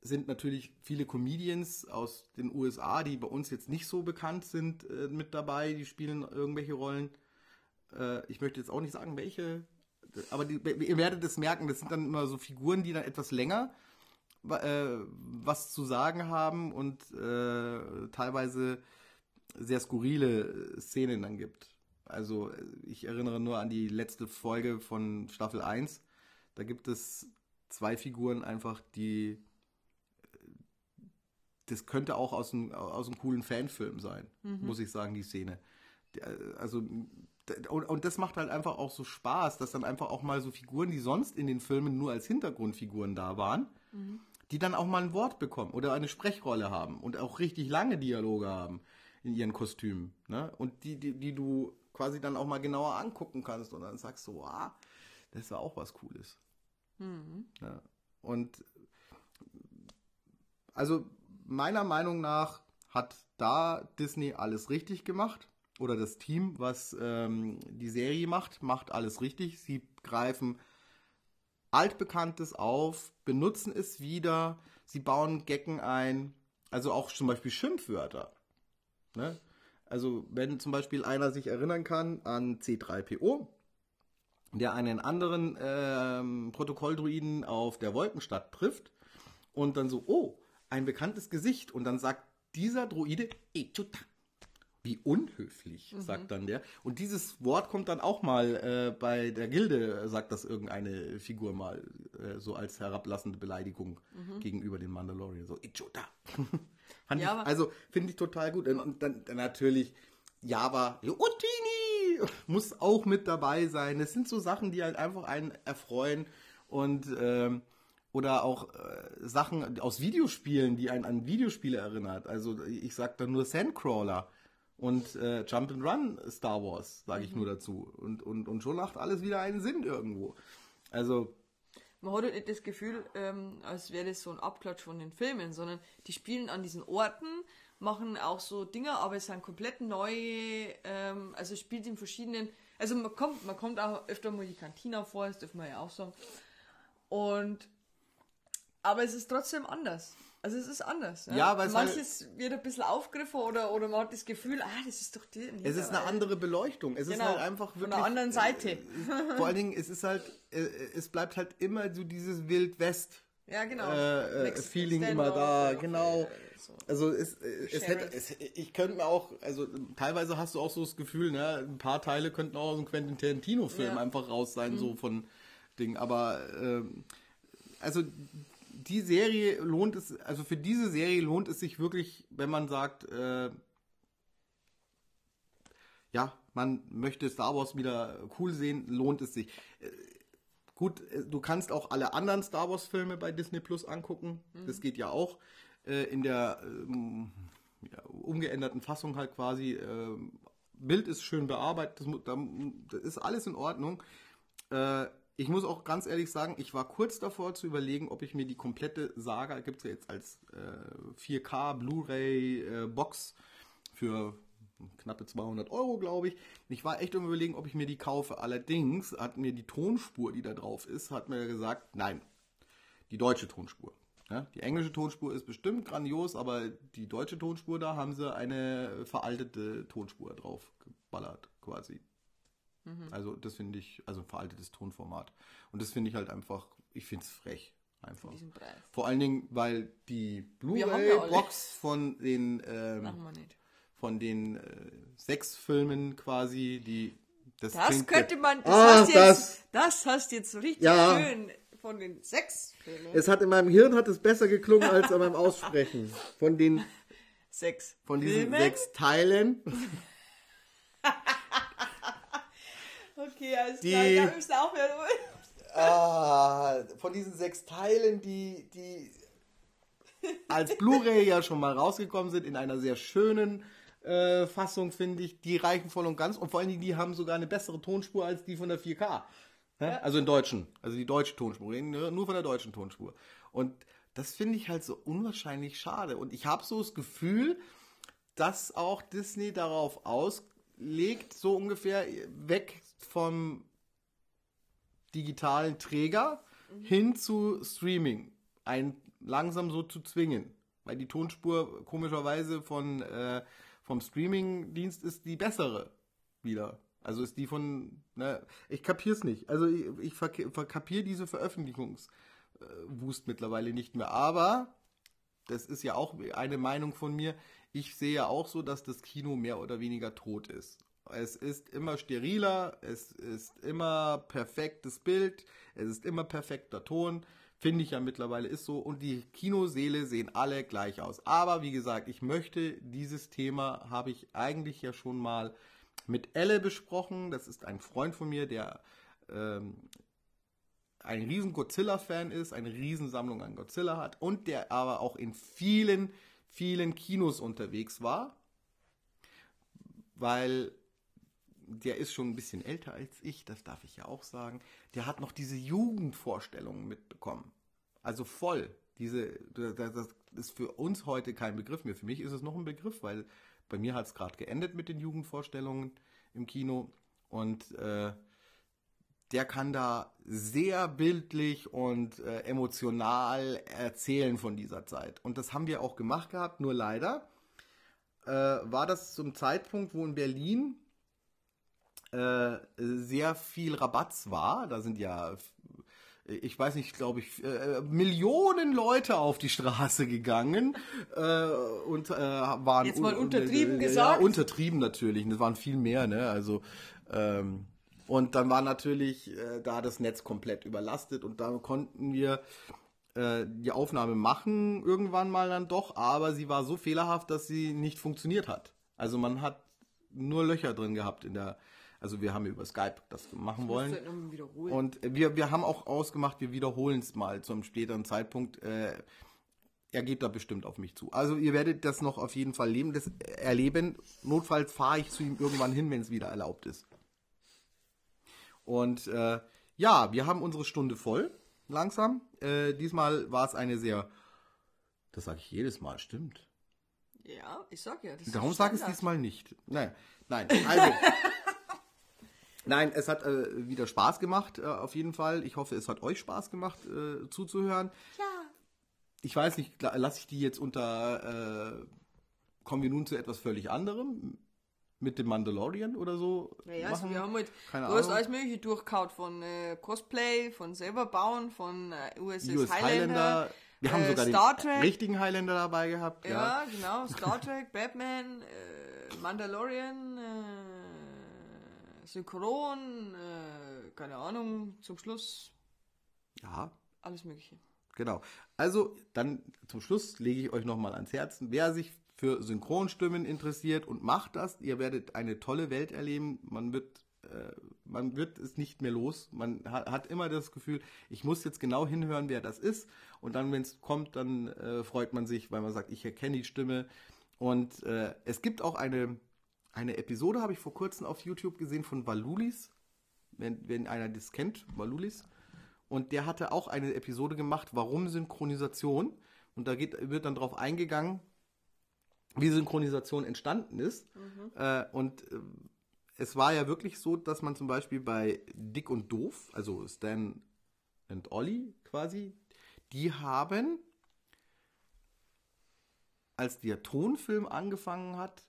sind natürlich viele Comedians aus den USA, die bei uns jetzt nicht so bekannt sind, äh, mit dabei. Die spielen irgendwelche Rollen. Äh, ich möchte jetzt auch nicht sagen, welche. Aber die, ihr werdet es merken, das sind dann immer so Figuren, die dann etwas länger äh, was zu sagen haben und äh, teilweise sehr skurrile Szenen dann gibt. Also ich erinnere nur an die letzte Folge von Staffel 1. Da gibt es zwei Figuren einfach, die das könnte auch aus einem, aus einem coolen Fanfilm sein, mhm. muss ich sagen, die Szene. Also, und, und das macht halt einfach auch so Spaß, dass dann einfach auch mal so Figuren, die sonst in den Filmen nur als Hintergrundfiguren da waren, mhm. Die dann auch mal ein Wort bekommen oder eine Sprechrolle haben und auch richtig lange Dialoge haben in ihren Kostümen. Ne? Und die, die, die du quasi dann auch mal genauer angucken kannst und dann sagst du, ah, das ist ja auch was Cooles. Mhm. Ja. Und also meiner Meinung nach hat da Disney alles richtig gemacht. Oder das Team, was ähm, die Serie macht, macht alles richtig. Sie greifen Altbekanntes auf, benutzen es wieder, sie bauen Gecken ein, also auch zum Beispiel Schimpfwörter. Ne? Also wenn zum Beispiel einer sich erinnern kann an C3PO, der einen anderen ähm, Protokolldruiden auf der Wolkenstadt trifft und dann so, oh, ein bekanntes Gesicht und dann sagt dieser Droide Echuta. Wie unhöflich, mhm. sagt dann der. Und dieses Wort kommt dann auch mal äh, bei der Gilde, sagt das irgendeine Figur mal, äh, so als herablassende Beleidigung mhm. gegenüber den Mandalorian. So, Ichota. <laughs> ja, also finde ich total gut. Und, dann, dann, natürlich Java, Utini <laughs> muss auch mit dabei sein. Das sind so Sachen, die halt einfach einen erfreuen. Und ähm, oder auch äh, Sachen aus Videospielen, die einen an Videospiele erinnert. Also ich sag da nur Sandcrawler und äh, Jump and Run Star Wars, sage ich mhm. nur dazu. Und, und, und schon macht alles wieder einen Sinn irgendwo. Also man hat halt nicht das Gefühl, ähm, als wäre das so ein Abklatsch von den Filmen, sondern die spielen an diesen Orten, machen auch so Dinge, aber es sind komplett neue, ähm, also spielt in verschiedenen, also man kommt, man kommt auch öfter mal die Kantina vor, das dürfen wir ja auch sagen. Und aber es ist trotzdem anders. Also es ist anders. Ja, ja weil manches halt, wird ein bisschen aufgegriffen oder, oder man hat das Gefühl, ah, das ist doch die. Es ist eine andere Beleuchtung. Es genau, ist halt einfach wirklich. Von der anderen Seite. Äh, vor allen Dingen, es ist halt, äh, es bleibt halt immer so dieses Wild-West. Ja, genau. Äh, äh Feeling immer da, genau. Also es, äh, es hätte, es, ich könnte mir auch, also teilweise hast du auch so das Gefühl, ne, ein paar Teile könnten auch aus einem Quentin Tarantino-Film ja. einfach raus sein, mhm. so von Ding. Aber ähm, also die Serie lohnt es, also für diese Serie lohnt es sich wirklich, wenn man sagt, äh, ja, man möchte Star Wars wieder cool sehen, lohnt es sich. Äh, gut, äh, du kannst auch alle anderen Star Wars Filme bei Disney Plus angucken. Mhm. Das geht ja auch äh, in der ähm, ja, umgeänderten Fassung halt quasi. Äh, Bild ist schön bearbeitet, das, das ist alles in Ordnung. Ich muss auch ganz ehrlich sagen, ich war kurz davor zu überlegen, ob ich mir die komplette Saga, gibt es ja jetzt als äh, 4K Blu-ray äh, Box für knappe 200 Euro, glaube ich. Ich war echt um überlegen, ob ich mir die kaufe. Allerdings hat mir die Tonspur, die da drauf ist, hat mir gesagt, nein, die deutsche Tonspur. Ja, die englische Tonspur ist bestimmt grandios, aber die deutsche Tonspur, da haben sie eine veraltete Tonspur drauf geballert, quasi. Mhm. Also das finde ich, also ein veraltetes Tonformat. Und das finde ich halt einfach, ich finde es frech. Einfach. Vor allen Dingen, weil die Blu-ray-Box von den ähm, von den äh, sechs Filmen quasi, die das, das könnte man, das, ah, hast das, jetzt, das hast jetzt richtig ja. schön von den sechs Filmen. Es hat in meinem Hirn hat es besser geklungen als an meinem Aussprechen. Von den sechs von diesen Filmen? sechs Teilen. <laughs> Okay, alles die, klar. Ja, müssen auch <laughs> wieder ah, Von diesen sechs Teilen, die, die als Blu-ray ja schon mal rausgekommen sind, in einer sehr schönen äh, Fassung, finde ich, die reichen voll und ganz. Und vor allen Dingen, die haben sogar eine bessere Tonspur als die von der 4K. Ja? Also in deutschen, also die deutsche Tonspur, nur von der deutschen Tonspur. Und das finde ich halt so unwahrscheinlich schade. Und ich habe so das Gefühl, dass auch Disney darauf auslegt, so ungefähr weg vom digitalen Träger mhm. hin zu Streaming. Ein langsam so zu zwingen. Weil die Tonspur komischerweise von, äh, vom Streaming-Dienst ist die bessere wieder. Also ist die von, ne, ich kapier's nicht. Also ich, ich verkapiere diese Veröffentlichungswust äh, mittlerweile nicht mehr. Aber, das ist ja auch eine Meinung von mir, ich sehe ja auch so, dass das Kino mehr oder weniger tot ist. Es ist immer steriler, es ist immer perfektes Bild, es ist immer perfekter Ton. Finde ich ja mittlerweile ist so. Und die Kinoseele sehen alle gleich aus. Aber wie gesagt, ich möchte dieses Thema, habe ich eigentlich ja schon mal mit Elle besprochen. Das ist ein Freund von mir, der ähm, ein riesen Godzilla-Fan ist, eine Riesensammlung an Godzilla hat und der aber auch in vielen, vielen Kinos unterwegs war, weil der ist schon ein bisschen älter als ich, das darf ich ja auch sagen. Der hat noch diese Jugendvorstellungen mitbekommen. Also voll. Diese, das ist für uns heute kein Begriff mehr. Für mich ist es noch ein Begriff, weil bei mir hat es gerade geendet mit den Jugendvorstellungen im Kino. Und äh, der kann da sehr bildlich und äh, emotional erzählen von dieser Zeit. Und das haben wir auch gemacht gehabt, nur leider äh, war das zum Zeitpunkt, wo in Berlin äh, sehr viel Rabatz war. Da sind ja ich weiß nicht, glaube ich, äh, Millionen Leute auf die Straße gegangen äh, und äh, waren jetzt mal untertrieben gesagt. Ja, untertrieben natürlich. Das waren viel mehr, ne? Also ähm, und dann war natürlich äh, da das Netz komplett überlastet und da konnten wir äh, die Aufnahme machen irgendwann mal dann doch, aber sie war so fehlerhaft, dass sie nicht funktioniert hat. Also man hat nur Löcher drin gehabt in der, also wir haben über Skype das machen wollen. Halt und wir, wir haben auch ausgemacht, wir wiederholen es mal zum späteren Zeitpunkt. Äh, er geht da bestimmt auf mich zu. Also ihr werdet das noch auf jeden Fall leben, das erleben. Notfalls fahre ich zu ihm irgendwann hin, wenn es wieder erlaubt ist. Und äh, ja, wir haben unsere Stunde voll, langsam. Äh, diesmal war es eine sehr, das sage ich jedes Mal, stimmt. Ja, ich sag ja. Das Darum sage ich es diesmal nicht. Nein, nein, also. <laughs> nein, es hat äh, wieder Spaß gemacht, äh, auf jeden Fall. Ich hoffe, es hat euch Spaß gemacht, äh, zuzuhören. Ja. Ich weiß nicht, lasse ich die jetzt unter, äh, kommen wir nun zu etwas völlig anderem? mit dem Mandalorian oder so. Naja, also wir haben halt, Keine du Ahnung. hast alles mögliche durchkaut, von äh, Cosplay, von selber bauen, von äh, USS US Highlander. Highlander. Wir haben äh, sogar Star den Trek. richtigen Highlander dabei gehabt. Ja, ja. genau. Star Trek, <laughs> Batman, äh, Mandalorian, äh, Synchron, äh, keine Ahnung, zum Schluss. Ja. Alles mögliche. Genau. Also, dann zum Schluss lege ich euch nochmal ans Herzen. Wer sich für Synchronstimmen interessiert und macht das. Ihr werdet eine tolle Welt erleben. Man wird, äh, man wird es nicht mehr los. Man hat, hat, immer das Gefühl, ich muss jetzt genau hinhören, wer das ist. Und dann, wenn es kommt, dann äh, freut man sich, weil man sagt, ich erkenne die Stimme. Und äh, es gibt auch eine, eine Episode, habe ich vor kurzem auf YouTube gesehen, von Valulis. Wenn, wenn einer das kennt, Valulis. Und der hatte auch eine Episode gemacht, warum Synchronisation. Und da geht, wird dann darauf eingegangen, wie Synchronisation entstanden ist. Mhm. Äh, und äh, es war ja wirklich so, dass man zum Beispiel bei Dick und Doof, also Stan und Ollie quasi, die haben, als der Tonfilm angefangen hat,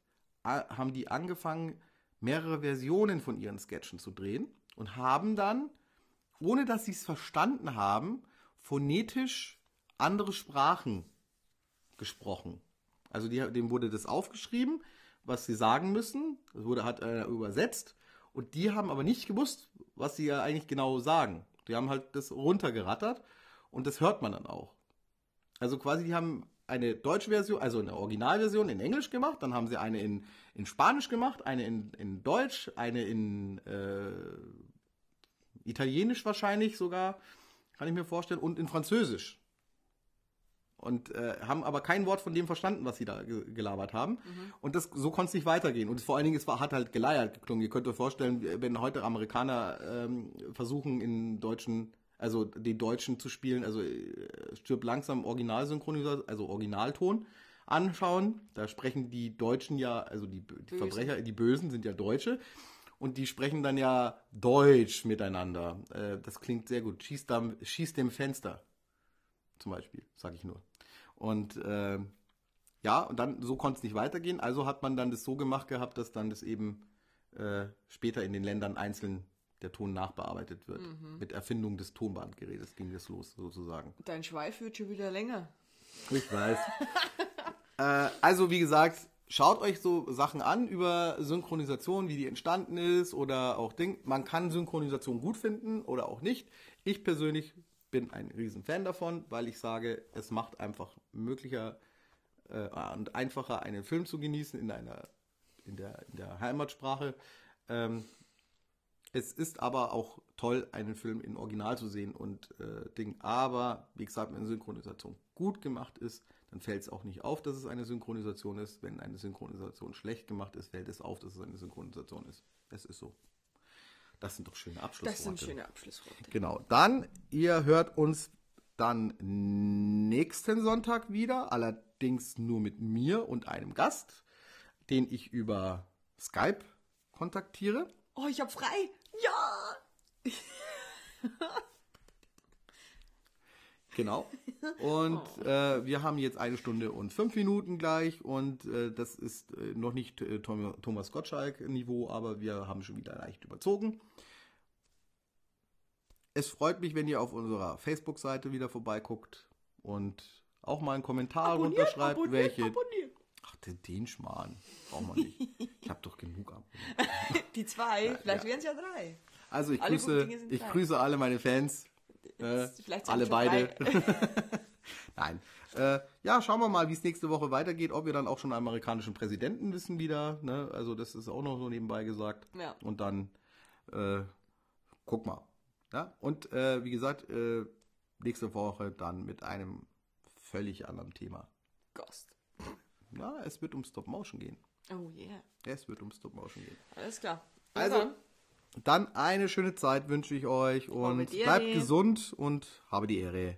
haben die angefangen, mehrere Versionen von ihren Sketchen zu drehen und haben dann, ohne dass sie es verstanden haben, phonetisch andere Sprachen gesprochen. Also die, dem wurde das aufgeschrieben, was sie sagen müssen. Das wurde hat äh, übersetzt. Und die haben aber nicht gewusst, was sie ja eigentlich genau sagen. Die haben halt das runtergerattert und das hört man dann auch. Also quasi, die haben eine deutsche Version, also eine Originalversion in Englisch gemacht, dann haben sie eine in, in Spanisch gemacht, eine in, in Deutsch, eine in äh, Italienisch wahrscheinlich sogar, kann ich mir vorstellen, und in Französisch und äh, haben aber kein Wort von dem verstanden, was sie da ge gelabert haben. Mhm. Und das so konnte es nicht weitergehen. Und vor allen Dingen, es war, hat halt geleiert geklungen. Ihr könnt euch vorstellen, wenn heute Amerikaner ähm, versuchen, in deutschen, also die Deutschen zu spielen, also äh, stirbt langsam Originalsynchronisation, also Originalton anschauen. Da sprechen die Deutschen ja, also die, die Verbrecher, die Bösen sind ja Deutsche. Und die sprechen dann ja Deutsch miteinander. Äh, das klingt sehr gut. Schießt, da, schießt dem Fenster. Zum Beispiel, sage ich nur. Und äh, ja, und dann so konnte es nicht weitergehen. Also hat man dann das so gemacht gehabt, dass dann das eben äh, später in den Ländern einzeln der Ton nachbearbeitet wird. Mhm. Mit Erfindung des Tonbandgerätes ging das los, sozusagen. Dein Schweif wird schon wieder länger. Ich weiß. <laughs> äh, also, wie gesagt, schaut euch so Sachen an über Synchronisation, wie die entstanden ist oder auch Ding. Man kann Synchronisation gut finden oder auch nicht. Ich persönlich bin ein Riesenfan davon, weil ich sage, es macht einfach möglicher äh, und einfacher, einen Film zu genießen in einer in der, in der Heimatsprache. Ähm, es ist aber auch toll, einen Film in Original zu sehen und äh, Ding. Aber wie gesagt, wenn eine Synchronisation gut gemacht ist, dann fällt es auch nicht auf, dass es eine Synchronisation ist. Wenn eine Synchronisation schlecht gemacht ist, fällt es auf, dass es eine Synchronisation ist. Es ist so. Das sind doch schöne Abschlussworte. Das sind schöne Abschlussworte. Genau. Dann, ihr hört uns dann nächsten Sonntag wieder, allerdings nur mit mir und einem Gast, den ich über Skype kontaktiere. Oh, ich hab frei. Ja. Genau. Und oh. äh, wir haben jetzt eine Stunde und fünf Minuten gleich und äh, das ist äh, noch nicht äh, Thomas Gottschalk-Niveau, aber wir haben schon wieder leicht überzogen. Es freut mich, wenn ihr auf unserer Facebook-Seite wieder vorbeiguckt und auch mal einen Kommentar abonniert, runterschreibt, abonniert, welche. Abonniert. Den, Schmarrn. Brauchen wir nicht. ich habe doch genug abonniert. <laughs> Die zwei, ja, vielleicht ja. wären es ja drei. Also ich grüße, ich grüße alle meine Fans. Äh, alle beide. <laughs> <laughs> Nein. Äh, ja, schauen wir mal, wie es nächste Woche weitergeht, ob wir dann auch schon einen amerikanischen Präsidenten wissen wieder. Ne? Also das ist auch noch so nebenbei gesagt. Ja. Und dann äh, guck mal. Ja? Und äh, wie gesagt, äh, nächste Woche dann mit einem völlig anderen Thema. Ghost. Na, es wird um Stop Motion gehen. Oh yeah. Es wird um Stop Motion gehen. Alles klar. Also, dann. Dann eine schöne Zeit wünsche ich euch und bleibt gesund und habe die Ehre.